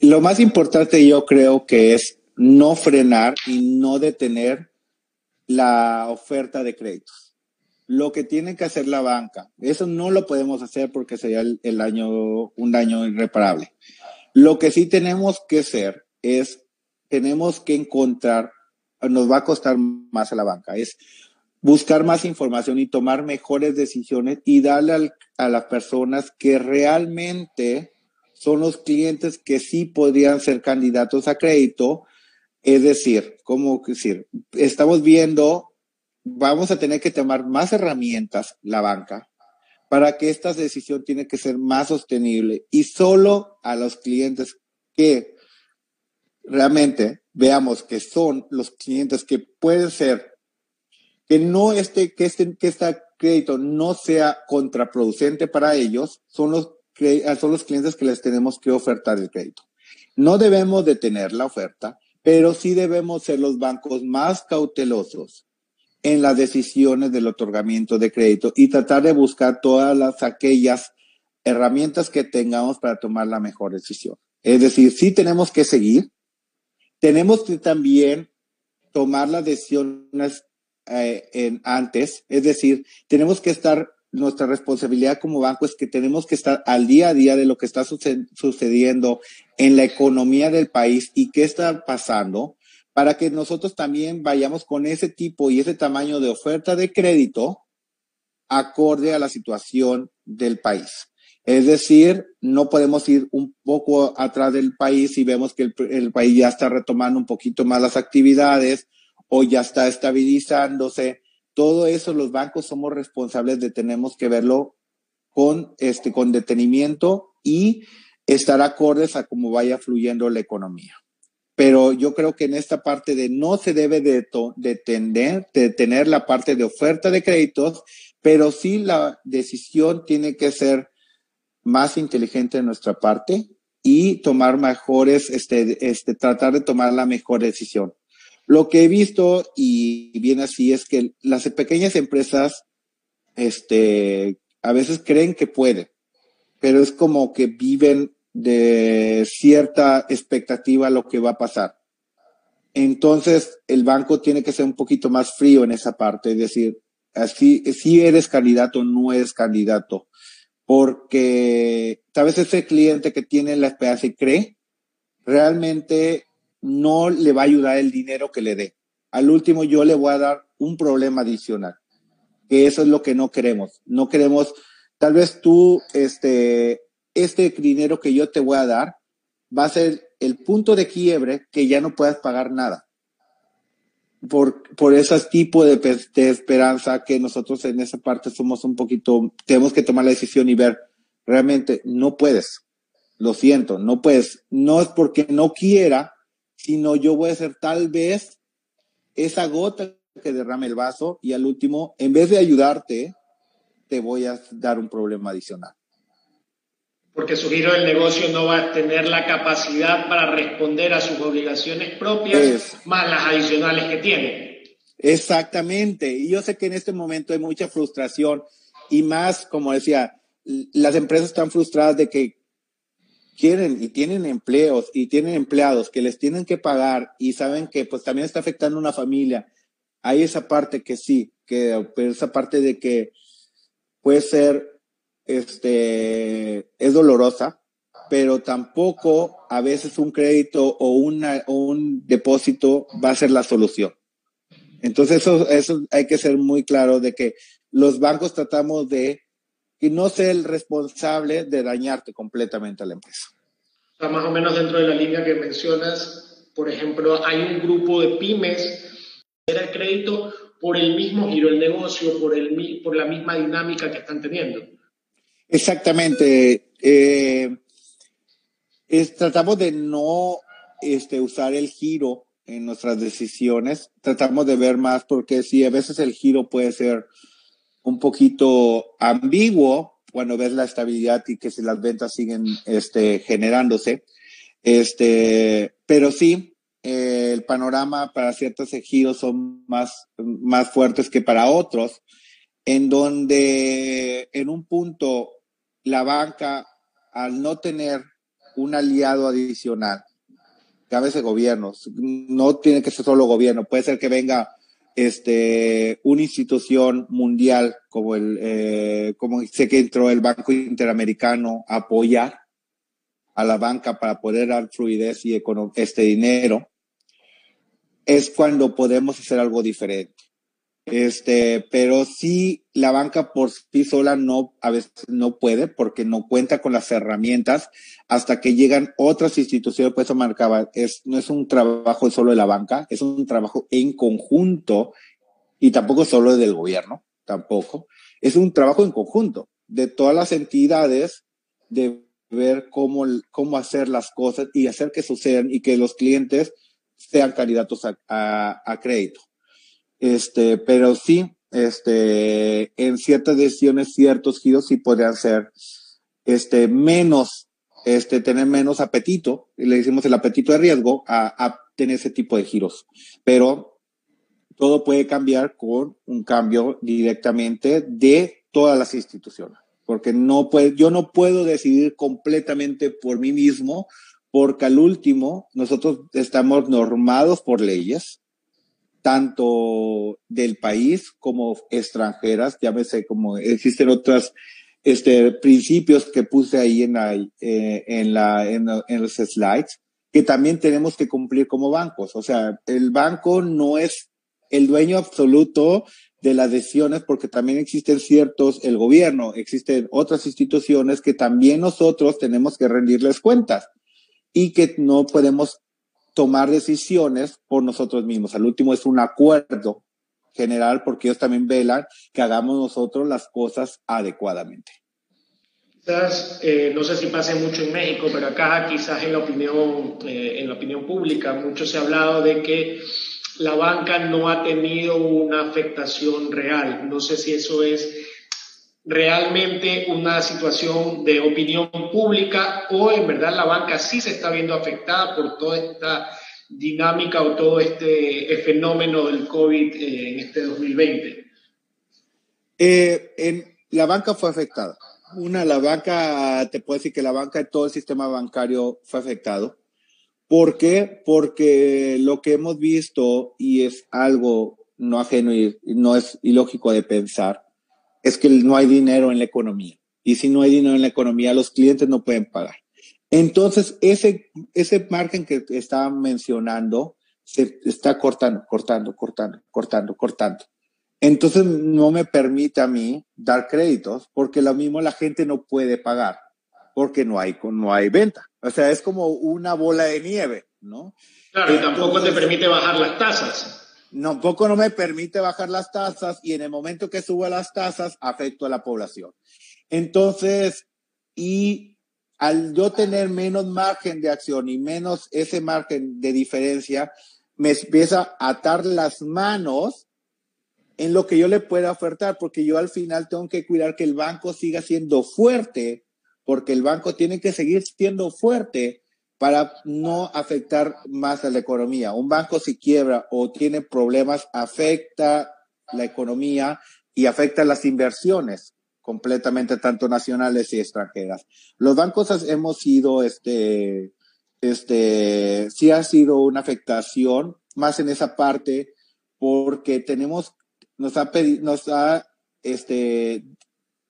Lo más importante yo creo que es no frenar y no detener la oferta de créditos. Lo que tiene que hacer la banca, eso no lo podemos hacer porque sería el, año, un daño irreparable. Lo que sí tenemos que hacer es, tenemos que encontrar, nos va a costar más a la banca, es buscar más información y tomar mejores decisiones y darle a las personas que realmente son los clientes que sí podrían ser candidatos a crédito. Es decir, ¿cómo decir? Estamos viendo, vamos a tener que tomar más herramientas, la banca, para que esta decisión tiene que ser más sostenible y solo a los clientes que realmente veamos que son los clientes que pueden ser que no esté, que este, que este crédito no sea contraproducente para ellos, son los, son los clientes que les tenemos que ofertar el crédito. No debemos detener la oferta, pero sí debemos ser los bancos más cautelosos en las decisiones del otorgamiento de crédito y tratar de buscar todas las aquellas herramientas que tengamos para tomar la mejor decisión. Es decir, sí tenemos que seguir, tenemos que también tomar las decisiones eh, en antes. Es decir, tenemos que estar, nuestra responsabilidad como banco es que tenemos que estar al día a día de lo que está sucediendo en la economía del país y qué está pasando para que nosotros también vayamos con ese tipo y ese tamaño de oferta de crédito acorde a la situación del país. Es decir, no podemos ir un poco atrás del país y vemos que el, el, país ya está retomando un poquito más las actividades o ya está estabilizándose. Todo eso los bancos somos responsables de tenemos que verlo con este con detenimiento y estar acordes a cómo vaya fluyendo la economía. Pero yo creo que en esta parte de no se debe de detener, de tener la parte de oferta de créditos, pero sí la decisión tiene que ser más inteligente de nuestra parte y tomar mejores, este, este, tratar de tomar la mejor decisión. Lo que he visto y viene así es que las pequeñas empresas, este, a veces creen que pueden, pero es como que viven de cierta expectativa lo que va a pasar. Entonces, el banco tiene que ser un poquito más frío en esa parte, es decir, así, si eres candidato no eres candidato, porque tal vez ese cliente que tiene la esperanza y cree, realmente no le va a ayudar el dinero que le dé. Al último yo le voy a dar un problema adicional, que eso es lo que no queremos. No queremos, tal vez tú, este, este dinero que yo te voy a dar va a ser el punto de quiebre que ya no puedas pagar nada. Por, por ese tipo de, de esperanza que nosotros en esa parte somos un poquito, tenemos que tomar la decisión y ver, realmente no puedes. Lo siento, no puedes. No es porque no quiera, sino yo voy a ser tal vez esa gota que derrame el vaso y al último, en vez de ayudarte, te voy a dar un problema adicional. Porque su giro del negocio no va a tener la capacidad para responder a sus obligaciones propias, más las adicionales que tiene. Exactamente. Y yo sé que en este momento hay mucha frustración y más, como decía, las empresas están frustradas de que quieren y tienen empleos y tienen empleados que les tienen que pagar y saben que pues también está afectando a una familia, hay esa parte que sí, que esa parte de que puede ser, este, es dolorosa, pero tampoco a veces un crédito o, una, un depósito va a ser la solución. Entonces eso, eso hay que ser muy claro de que los bancos tratamos de y no ser el responsable de dañarte completamente a la empresa. O sea, más o menos dentro de la línea que mencionas, por ejemplo, hay un grupo de pymes que el crédito por el mismo giro del negocio, por, el, por la misma dinámica que están teniendo. Exactamente. Eh, tratamos de no este, usar el giro en nuestras decisiones. Tratamos de ver más porque sí, a veces el giro puede ser un poquito ambiguo cuando ves la estabilidad y que si las ventas siguen este, generándose. Este, pero sí, eh, el panorama para ciertos ejidos son más, más fuertes que para otros, en donde en un punto la banca, al no tener un aliado adicional, llámese gobiernos, no tiene que ser solo gobierno, puede ser que venga este, una institución mundial como el, eh, como sé que entró el Banco Interamericano a apoyar a la banca para poder dar fluidez y este dinero, es cuando podemos hacer algo diferente. Este, pero sí, la banca por sí sola no, a veces no puede porque no cuenta con las herramientas hasta que llegan otras instituciones. Por eso marcaba, es, no es un trabajo solo de la banca, es un trabajo en conjunto y tampoco solo del gobierno, tampoco. Es un trabajo en conjunto de todas las entidades de ver cómo, cómo hacer las cosas y hacer que sucedan y que los clientes sean candidatos a, crédito. Este, pero sí, este, en ciertas decisiones, ciertos giros sí podrían ser, este, menos, este, tener menos apetito, le decimos el apetito de riesgo, a, a tener ese tipo de giros. Pero todo puede cambiar con un cambio directamente de todas las instituciones. Porque no puede, yo no puedo decidir completamente por mí mismo, porque al último nosotros estamos normados por leyes, tanto del país como extranjeras, ya sé como existen otros este, principios que puse ahí en, la, eh, en, la, en los slides, que también tenemos que cumplir como bancos. O sea, el banco no es el dueño absoluto de las decisiones porque también existen ciertos, el gobierno, existen otras instituciones que también nosotros tenemos que rendirles cuentas y que no podemos tomar decisiones por nosotros mismos. Al último es un acuerdo general porque ellos también velan que hagamos nosotros las cosas adecuadamente. Quizás, eh, no sé si pase mucho en México, pero acá quizás en la opinión, eh, en la opinión pública mucho se ha hablado de que la banca no ha tenido una afectación real. No sé si eso es realmente una situación de opinión pública o en verdad la banca sí se está viendo afectada por toda esta dinámica o todo este fenómeno del COVID eh, en este 2020? Eh, en, la banca fue afectada. Una, la banca, te puedo decir que la banca, todo el sistema bancario fue afectado. ¿Por qué? Porque lo que hemos visto, y es algo no ajeno y no es ilógico de pensar, es que no hay dinero en la economía. Y si no hay dinero en la economía, los clientes no pueden pagar. Entonces, ese, ese margen que estaba mencionando se está cortando, cortando, cortando, cortando, cortando. Entonces, no me permite a mí dar créditos porque lo mismo la gente no puede pagar porque no hay, no hay venta. O sea, es como una bola de nieve, ¿no? Claro, y tampoco te permite bajar las tasas no, no me permite bajar las tasas y en el momento que subo las tasas afecto a la población. Entonces, y al yo tener menos margen de acción y menos ese margen de diferencia, me empieza a atar las manos en lo que yo le pueda ofertar, porque yo al final tengo que cuidar que el banco siga siendo fuerte, porque el banco tiene que seguir siendo fuerte para no afectar más a la economía. Un banco si quiebra o tiene problemas afecta la economía y afecta las inversiones completamente, tanto nacionales y extranjeras. Los bancos hemos sido, este, este, sí ha sido una afectación más en esa parte porque tenemos, nos ha pedido, nos ha, este,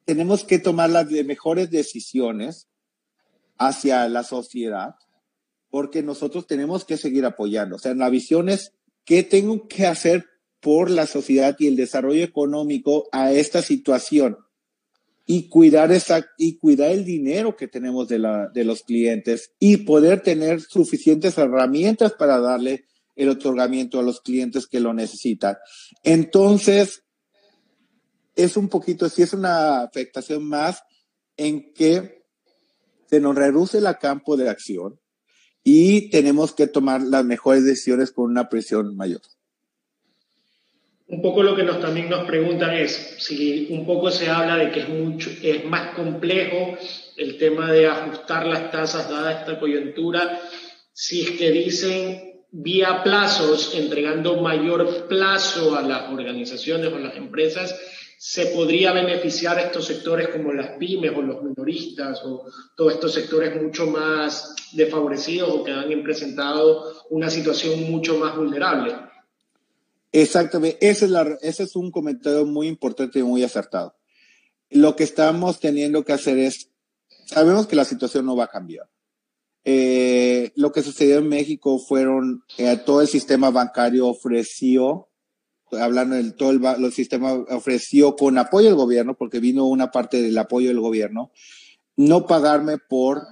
tenemos que tomar las mejores decisiones hacia la sociedad porque nosotros tenemos que seguir apoyando. O sea, la visión es qué tengo que hacer por la sociedad y el desarrollo económico a esta situación y cuidar esa, y cuidar el dinero que tenemos de, la, de los clientes y poder tener suficientes herramientas para darle el otorgamiento a los clientes que lo necesitan. Entonces, es un poquito, si es una afectación más en que se nos reduce el campo de acción, y tenemos que tomar las mejores decisiones con una presión mayor. Un poco lo que también nos preguntan es si un poco se habla de que es, mucho, es más complejo el tema de ajustar las tasas dada esta coyuntura, si es que dicen vía plazos, entregando mayor plazo a las organizaciones o a las empresas, se podría beneficiar a estos sectores como las pymes o los minoristas o todos estos sectores mucho más desfavorecidos o que han presentado una situación mucho más vulnerable. Exactamente, ese es, la, ese es un comentario muy importante y muy acertado. Lo que estamos teniendo que hacer es, sabemos que la situación no va a cambiar. Eh, lo que sucedió en México fueron, eh, todo el sistema bancario ofreció, hablando del todo el, sistema ofreció con apoyo del gobierno, porque vino una parte del apoyo del gobierno, no pagarme por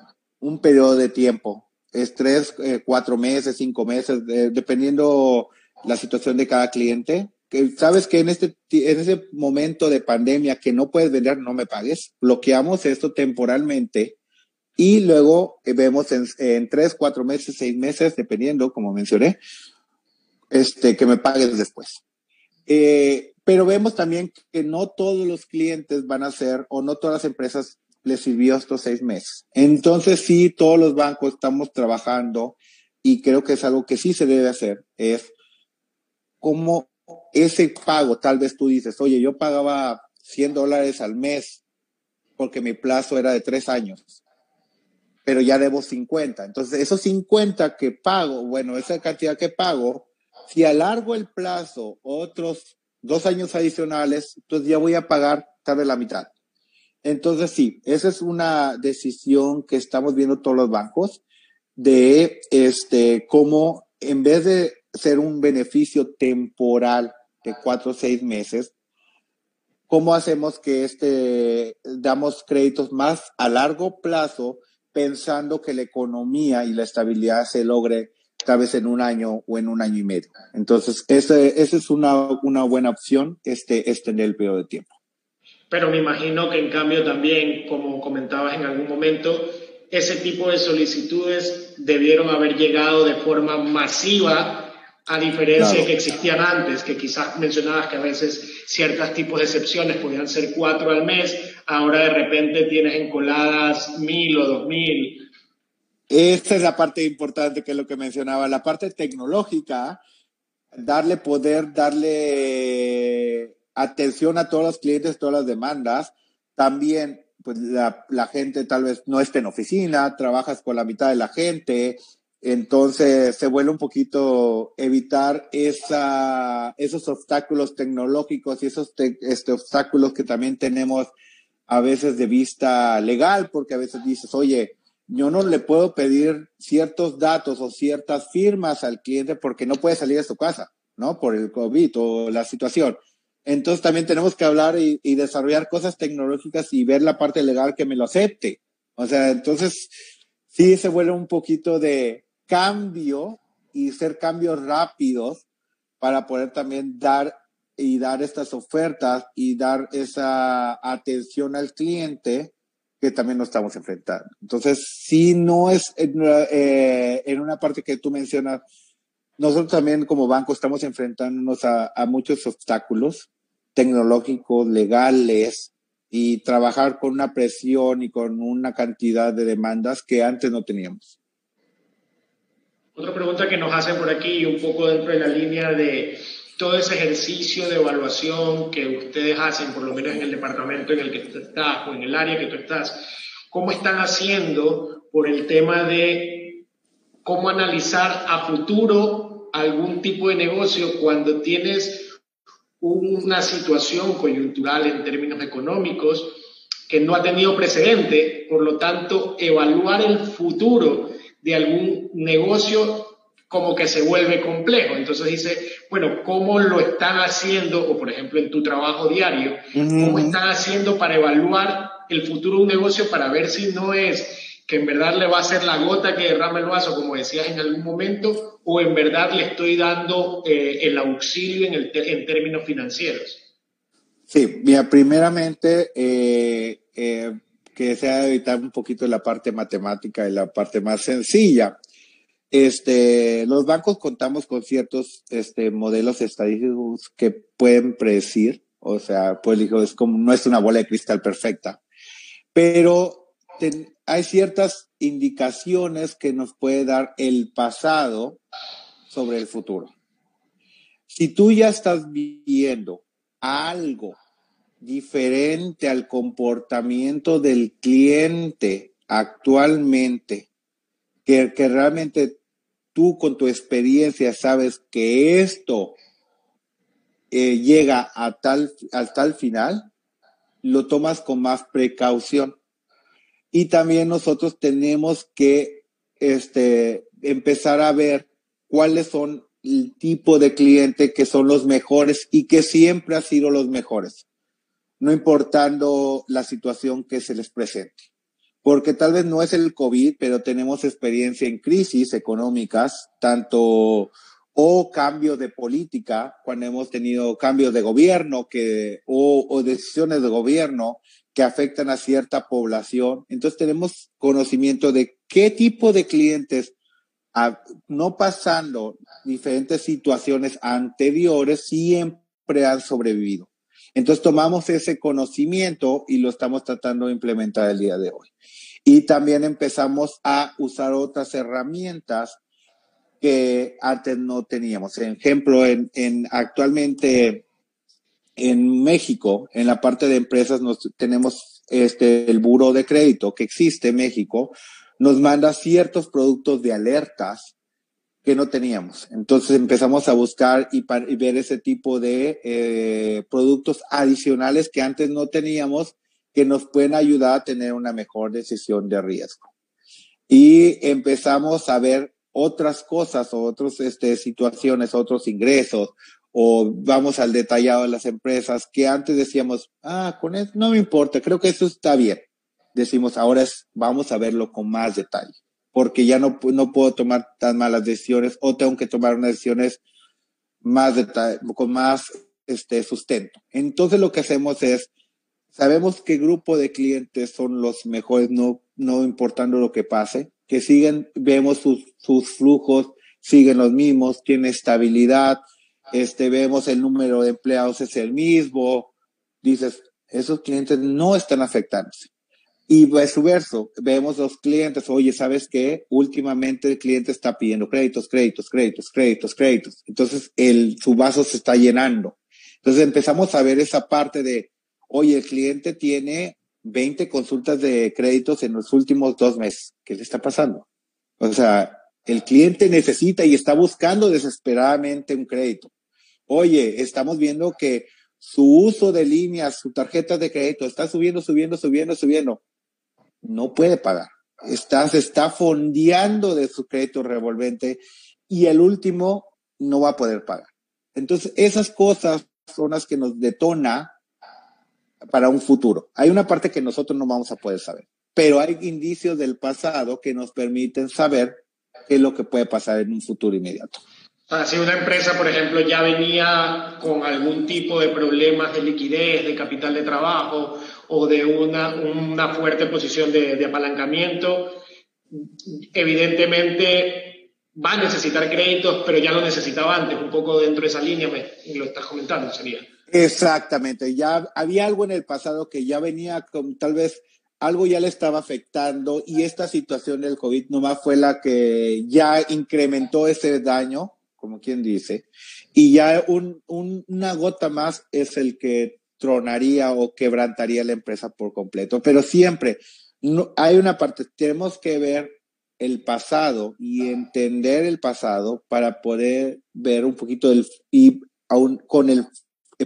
un periodo de tiempo. Es tres, eh, cuatro meses, cinco meses, dependiendo la situación de cada cliente. Que sabes que en este, en ese momento de pandemia que no puedes vender, no me pagues. Bloqueamos esto temporalmente y luego eh, vemos en, tres, cuatro meses, seis meses, dependiendo, como mencioné, este, que me pagues después. Eh, pero vemos también que no todos los clientes van a ser, o no todas las empresas les sirvió estos seis meses. Entonces, sí, todos los bancos estamos trabajando y creo que es algo que sí se debe hacer, es cómo ese pago, tal vez tú dices, oye, yo pagaba 100 dólares al mes porque mi plazo era de tres años pero ya debo 50. Entonces, esos 50 que pago, bueno, esa cantidad que pago, si alargo el plazo otros dos años adicionales, entonces ya voy a pagar tal vez la mitad. Entonces, sí, esa es una decisión que estamos viendo todos los bancos de este, cómo en vez de ser un beneficio temporal de cuatro o seis meses, cómo hacemos que este, damos créditos más a largo plazo pensando que la economía y la estabilidad se logre tal vez en un año o en un año y medio. Entonces, esa es una, una buena opción, este, extender el periodo de tiempo. Pero me imagino que en cambio también, como comentabas en algún momento, ese tipo de solicitudes debieron haber llegado de forma masiva a diferencia de que existían antes, que quizás mencionabas que a veces ciertos tipos de excepciones podían ser cuatro al mes, ahora de repente tienes encoladas mil o dos mil. Esta es la parte importante que es lo que mencionaba, la parte tecnológica, darle poder, darle atención a todos los clientes, todas las demandas. También, pues la, gente tal vez no esté en oficina, trabajas con la mitad de la gente, entonces se vuelve un poquito evitar esa, esos obstáculos tecnológicos y esos este, obstáculos que también tenemos a veces de vista legal, porque a veces dices, oye, yo no le puedo pedir ciertos datos o ciertas firmas al cliente porque no puede salir de su casa, ¿no? Por el COVID o la situación. Entonces también tenemos que hablar y, desarrollar cosas tecnológicas y ver la parte legal que me lo acepte. O sea, entonces sí se vuelve un poquito de cambio y ser cambios rápidos para poder también dar y dar estas ofertas y dar esa atención al cliente que también nos estamos enfrentando. Entonces, si no es en, eh, en una parte que tú mencionas, nosotros también como banco estamos enfrentándonos a, a muchos obstáculos tecnológicos, legales, y trabajar con una presión y con una cantidad de demandas que antes no teníamos. Otra pregunta que nos hacen por aquí, un poco dentro de la línea de todo ese ejercicio de evaluación que ustedes hacen, por lo menos en el departamento en el que tú estás o en el área que tú estás, ¿cómo están haciendo por el tema de cómo analizar a futuro algún tipo de negocio cuando tienes una situación coyuntural en términos económicos que no ha tenido precedente, por lo tanto, evaluar el futuro de algún negocio como que se vuelve complejo. Entonces dice, bueno, ¿cómo lo están haciendo, o por ejemplo en tu trabajo diario, cómo están haciendo para evaluar el futuro de un negocio para ver si no es que en verdad le va a ser la gota que derrama el vaso, como decías en algún momento, o en verdad le estoy dando eh, el auxilio en, el en términos financieros? Sí, mira, primeramente, eh, eh, que sea evitar un poquito la parte matemática y la parte más sencilla. Este, los bancos contamos con ciertos este, modelos estadísticos que pueden predecir, o sea, pues es como, no es una bola de cristal perfecta, pero hay ciertas indicaciones que nos puede dar el pasado sobre el futuro. Si tú ya estás viendo algo diferente al comportamiento del cliente actualmente, que, realmente tú con tu experiencia sabes que esto eh, llega a tal, al tal final, lo tomas con más precaución. Y también nosotros tenemos que este, empezar a ver cuáles son el tipo de cliente que son los mejores y que siempre han sido los mejores, no importando la situación que se les presente. Porque tal vez no es el COVID, pero tenemos experiencia en crisis económicas, tanto o cambios de política, cuando hemos tenido cambios de gobierno que, o, o, decisiones de gobierno que afectan a cierta población. Entonces tenemos conocimiento de qué tipo de clientes, no pasando diferentes situaciones anteriores, siempre han sobrevivido. Entonces tomamos ese conocimiento y lo estamos tratando de implementar el día de hoy. Y también empezamos a usar otras herramientas que antes no teníamos. ejemplo, en, en actualmente en México, en la parte de empresas, nos, tenemos este, el buro de crédito que existe en México, nos manda ciertos productos de alertas que no teníamos. Entonces empezamos a buscar y, y ver ese tipo de eh, productos adicionales que antes no teníamos que nos pueden ayudar a tener una mejor decisión de riesgo. Y empezamos a ver otras cosas o otras este, situaciones, otros ingresos, o vamos al detallado de las empresas que antes decíamos, ah, con eso no me importa, creo que eso está bien. Decimos, ahora es, vamos a verlo con más detalle, porque ya no, no puedo tomar tan malas decisiones o tengo que tomar unas decisiones más con más este, sustento. Entonces lo que hacemos es, sabemos qué grupo de clientes son los mejores, no, no importando lo que pase, que siguen, vemos sus, sus flujos, siguen los mismos, tiene estabilidad, este, vemos el número de empleados es el mismo, dices, esos clientes no están afectándose. Y verso, vemos los clientes, oye, ¿sabes qué? Últimamente el cliente está pidiendo créditos, créditos, créditos, créditos, créditos. Entonces, el, su vaso se está llenando. Entonces empezamos a ver esa parte de, oye, el cliente tiene 20 consultas de créditos en los últimos dos meses. ¿Qué le está pasando? O sea, el cliente necesita y está buscando desesperadamente un crédito. Oye, estamos viendo que su uso de líneas, su tarjeta de crédito está subiendo, subiendo, subiendo, subiendo. No puede pagar. Está, se está fondeando de su crédito revolvente y el último no va a poder pagar. Entonces, esas cosas son las que nos detona para un futuro. Hay una parte que nosotros no vamos a poder saber, pero hay indicios del pasado que nos permiten saber qué es lo que puede pasar en un futuro inmediato. si una empresa, por ejemplo, ya venía con algún tipo de problemas de liquidez, de capital de trabajo o de una, una fuerte posición de, de apalancamiento, evidentemente va a necesitar créditos, pero ya lo necesitaba antes, un poco dentro de esa línea, me lo estás comentando, sería. Exactamente, ya había algo en el pasado que ya venía con tal vez algo ya le estaba afectando y esta situación del COVID nomás fue la que ya incrementó ese daño, como quien dice, y ya un, una gota más es el que tronaría o quebrantaría la empresa por completo. Pero siempre no, hay una parte, tenemos que ver el pasado y entender el pasado para poder ver un poquito del, y aún con el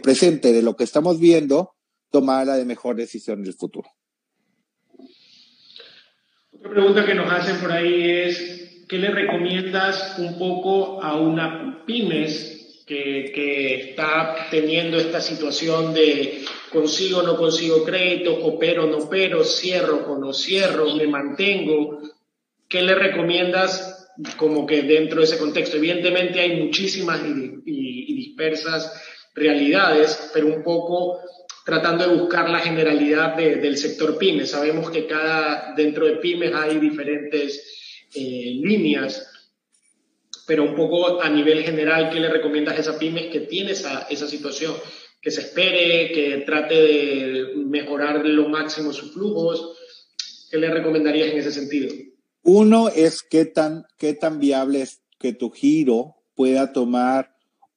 presente de lo que estamos viendo, tomar la de mejor decisión del futuro. Otra pregunta que nos hacen por ahí es, ¿qué le recomiendas un poco a una pymes que, que está teniendo esta situación de consigo no consigo crédito, opero no opero, cierro o no cierro, me mantengo? ¿Qué le recomiendas como que dentro de ese contexto? Evidentemente hay muchísimas y, y dispersas realidades, pero un poco tratando de buscar la generalidad del sector pyme. Sabemos que cada, dentro de pymes hay diferentes eh, líneas, pero un poco a nivel general, ¿qué le recomiendas a esa pyme que tiene esa, esa situación? Que se espere, que trate de mejorar lo máximo sus flujos. ¿Qué le recomendarías en ese sentido? Uno es qué tan, qué tan viable es que tu giro pueda tomar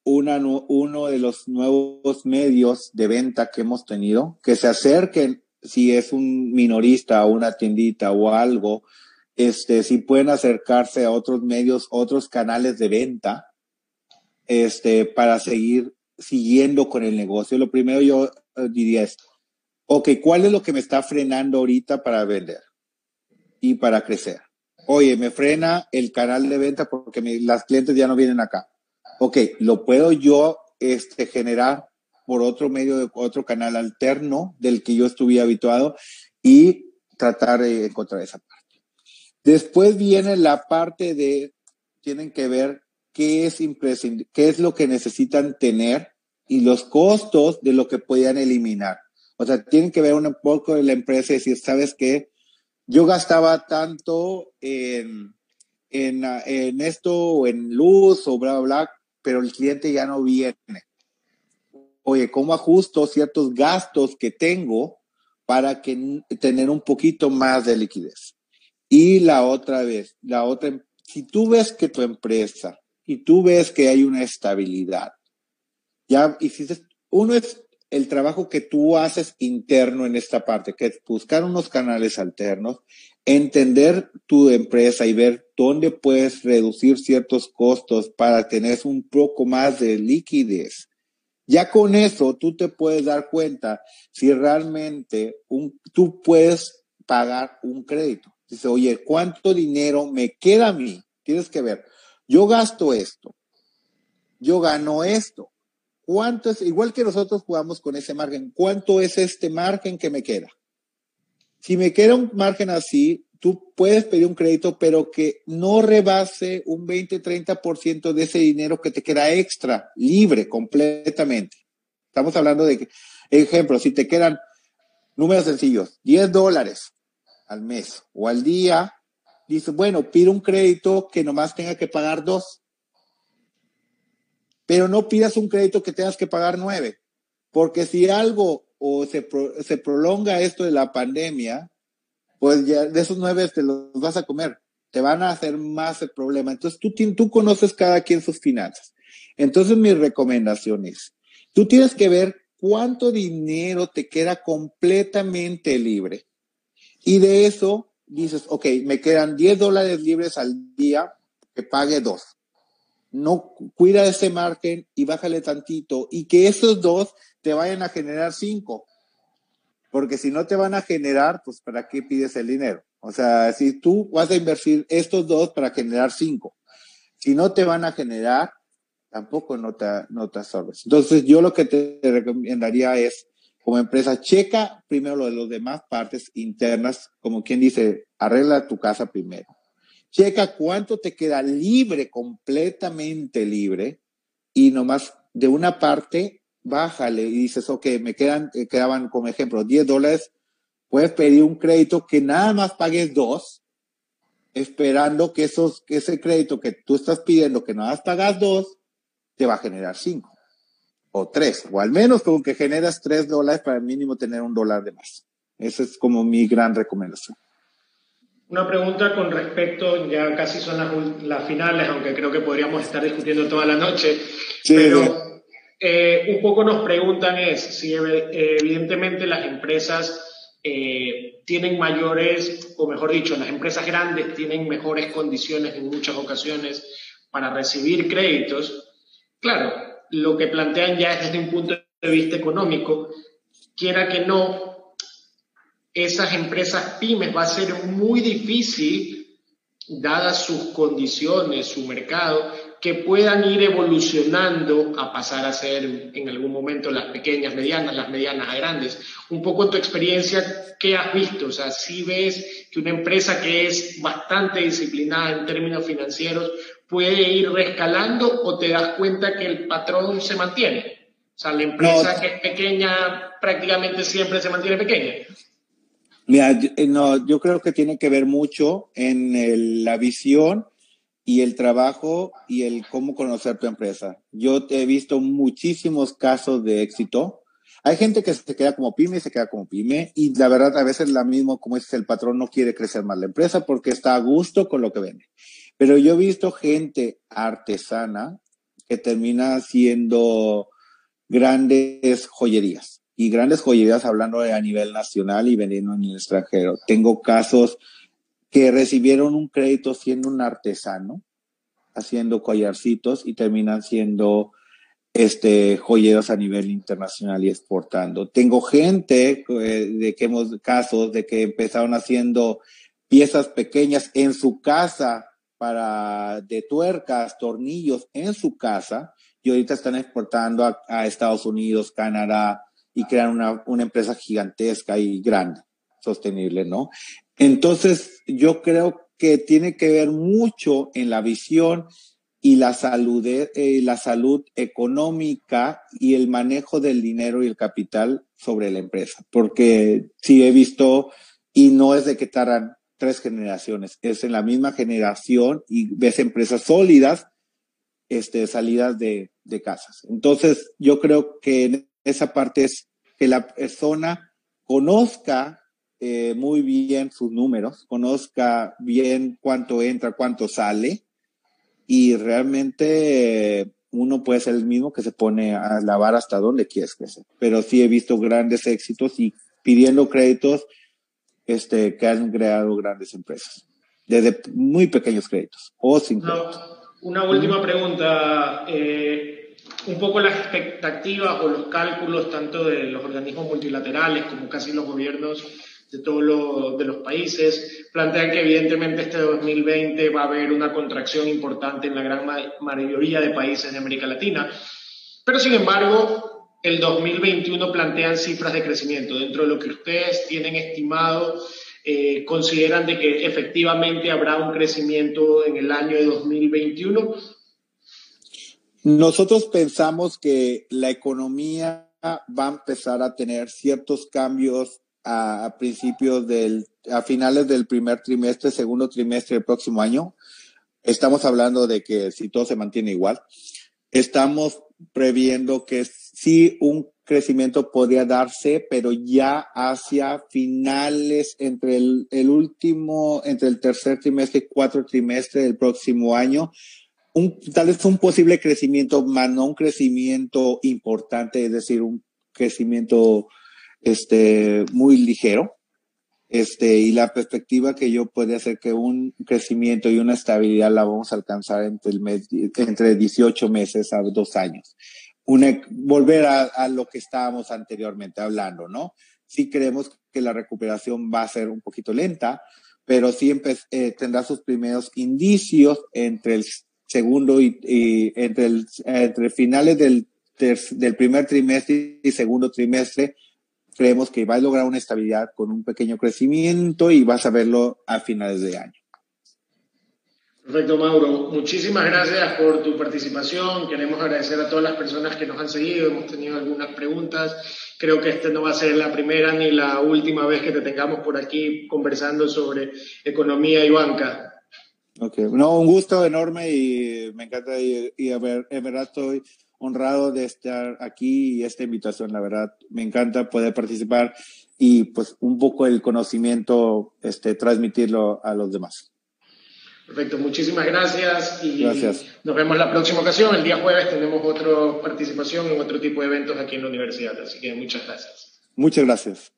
una, uno de los nuevos medios de venta que hemos tenido, que se acerquen, si es un minorista o una tiendita o algo, este, si pueden acercarse a otros medios, otros canales de venta, este, para seguir siguiendo con el negocio. Lo primero yo eh, diría es, ok, ¿cuál es lo que me está frenando ahorita para vender y para crecer? Oye, me frena el canal de venta porque las clientes ya no vienen acá. Ok, lo puedo yo este, generar por otro medio de otro canal alterno del que yo estuve habituado y tratar de encontrar esa parte. Después viene la parte de, tienen que ver qué es imprescindible, qué es lo que necesitan tener y los costos de lo que podían eliminar. O sea, tienen que ver un poco de la empresa y decir, ¿sabes qué? Yo gastaba tanto en, en, en esto o en luz o bla, bla, bla, pero el cliente ya no viene. Oye, ¿cómo ajusto ciertos gastos que tengo para que, tener un poquito más de liquidez? Y la otra vez, la otra, si tú ves que tu empresa y tú ves que hay una estabilidad, ya hiciste, uno es el trabajo que tú haces interno en esta parte, que es buscar unos canales alternos, entender tu empresa y ver dónde puedes reducir ciertos costos para tener un poco más de liquidez. Ya con eso tú te puedes dar cuenta si realmente un, tú puedes pagar un crédito. Dice, oye, ¿cuánto dinero me queda a mí? Tienes que ver, yo gasto esto, yo gano esto. ¿Cuánto es, igual que nosotros jugamos con ese margen, cuánto es este margen que me queda? Si me queda un margen así, tú puedes pedir un crédito, pero que no rebase un 20-30% de ese dinero que te queda extra, libre completamente. Estamos hablando de que, ejemplo, si te quedan números sencillos, 10 dólares al mes o al día, dices, bueno, pido un crédito que nomás tenga que pagar dos pero no pidas un crédito que tengas que pagar nueve, porque si algo o se, se prolonga esto de la pandemia, pues ya de esos nueve te los vas a comer, te van a hacer más el problema. Entonces tú, tú conoces cada quien sus finanzas. Entonces mi recomendación es, tú tienes que ver cuánto dinero te queda completamente libre. Y de eso dices, ok, me quedan 10 dólares libres al día, que pague dos no cuida ese margen y bájale tantito y que esos dos te vayan a generar cinco. Porque si no te van a generar, pues ¿para qué pides el dinero? O sea, si tú vas a invertir estos dos para generar cinco, si no te van a generar, tampoco no te, no te absorbes. Entonces, yo lo que te recomendaría es, como empresa, checa primero lo de las demás partes internas, como quien dice, arregla tu casa primero. Checa cuánto te queda libre, completamente libre, y nomás de una parte, bájale y dices, ok, me quedan, eh, quedaban como ejemplo 10 dólares, puedes pedir un crédito que nada más pagues dos, esperando que, esos, que ese crédito que tú estás pidiendo, que nada más pagas dos, te va a generar cinco o tres, o al menos con que generas tres dólares para mínimo tener un dólar de más. Esa es como mi gran recomendación. Una pregunta con respecto, ya casi son las, finales, aunque creo que podríamos estar discutiendo toda la noche, pero eh, un poco nos preguntan es si evidentemente las empresas eh, tienen mayores, o mejor dicho, las empresas grandes tienen mejores condiciones en muchas ocasiones para recibir créditos. Claro, lo que plantean ya es desde un punto de vista económico, quiera que no, esas empresas pymes va a ser muy difícil, dadas sus condiciones, su mercado, que puedan ir evolucionando a pasar a ser en algún momento las pequeñas, medianas, las medianas a grandes. Un poco en tu experiencia, ¿qué has visto? O sea, si ves que una empresa que es bastante disciplinada en términos financieros puede ir rescalando o te das cuenta que el patrón se mantiene. O sea, la empresa que es pequeña prácticamente siempre se mantiene pequeña. Mira, eh, no, yo creo que tiene que ver mucho en la visión y el trabajo y el cómo conocer tu empresa. Yo he visto muchísimos casos de éxito. Hay gente que se queda como pyme y se queda como pyme y la verdad a veces la mismo como es el patrón no quiere crecer más la empresa porque está a gusto con lo que vende. Pero yo he visto gente artesana que termina siendo grandes joyerías y grandes joyerías hablando a nivel nacional y vendiendo en el extranjero. Tengo casos que recibieron un crédito siendo un artesano, haciendo collarcitos y terminan siendo este, joyeros a nivel internacional y exportando. Tengo gente eh, de que hemos casos de que empezaron haciendo piezas pequeñas en su casa para de tuercas, tornillos en su casa y ahorita están exportando a, Estados Unidos, Canadá y crean una, una empresa gigantesca y grande, sostenible, ¿no? Entonces, yo creo que tiene que ver mucho en la visión y la salud, eh, la salud económica y el manejo del dinero y el capital sobre la empresa. Porque sí he visto, y no es de que tardan tres generaciones, es en la misma generación y ves empresas sólidas, este, salidas de, de casas. Entonces, yo creo que esa parte es que la persona conozca eh, muy bien sus números, conozca bien cuánto entra, cuánto sale, y realmente uno puede ser el mismo que se pone a lavar hasta donde quieres crecer. Pero sí he visto grandes éxitos y pidiendo créditos este, que han creado grandes empresas, desde muy pequeños créditos o sin créditos. Una última pregunta. Eh, un poco las expectativas o los cálculos tanto de los organismos multilaterales como casi los gobiernos de todos de los países. Plantean que evidentemente este 2020 va a haber una contracción importante en la gran mayoría de países de América Latina, pero sin embargo el 2021 plantean cifras de crecimiento. Dentro de lo que ustedes tienen estimado, eh, consideran de que efectivamente habrá un crecimiento en el año de 2021. Nosotros pensamos que la economía va a empezar a tener ciertos cambios a, principios del, a finales del primer trimestre, segundo trimestre del próximo año. Estamos hablando de que si todo se mantiene igual, estamos previendo que sí un crecimiento podría darse, pero ya hacia finales entre el, último, entre el tercer trimestre y cuarto trimestre del próximo año. Un, tal vez un posible crecimiento, más no un crecimiento importante, es decir, un crecimiento este, muy ligero. Este, y la perspectiva que yo puede hacer que un crecimiento y una estabilidad la vamos a alcanzar entre, el entre 18 meses a dos años. Una, volver a, lo que estábamos anteriormente hablando, ¿no? Sí creemos que la recuperación va a ser un poquito lenta, pero siempre eh, tendrá sus primeros indicios entre el segundo y, y entre, el, entre finales del, del primer trimestre y segundo trimestre creemos que va a lograr una estabilidad con un pequeño crecimiento y vas a verlo a finales de año. Perfecto, Mauro. Muchísimas gracias por tu participación. Queremos agradecer a todas las personas que nos han seguido. Hemos tenido algunas preguntas. Creo que esta no va a ser la primera ni la última vez que te tengamos por aquí conversando sobre economía y banca. Ok, no, un gusto enorme y me encanta y, y a ver, en verdad estoy honrado de estar aquí y esta invitación, la verdad, me encanta poder participar y pues un poco el conocimiento, este, transmitirlo a los demás. Perfecto, muchísimas gracias y gracias. nos vemos la próxima ocasión. El día jueves tenemos otra participación en otro tipo de eventos aquí en la universidad, así que muchas gracias. Muchas gracias.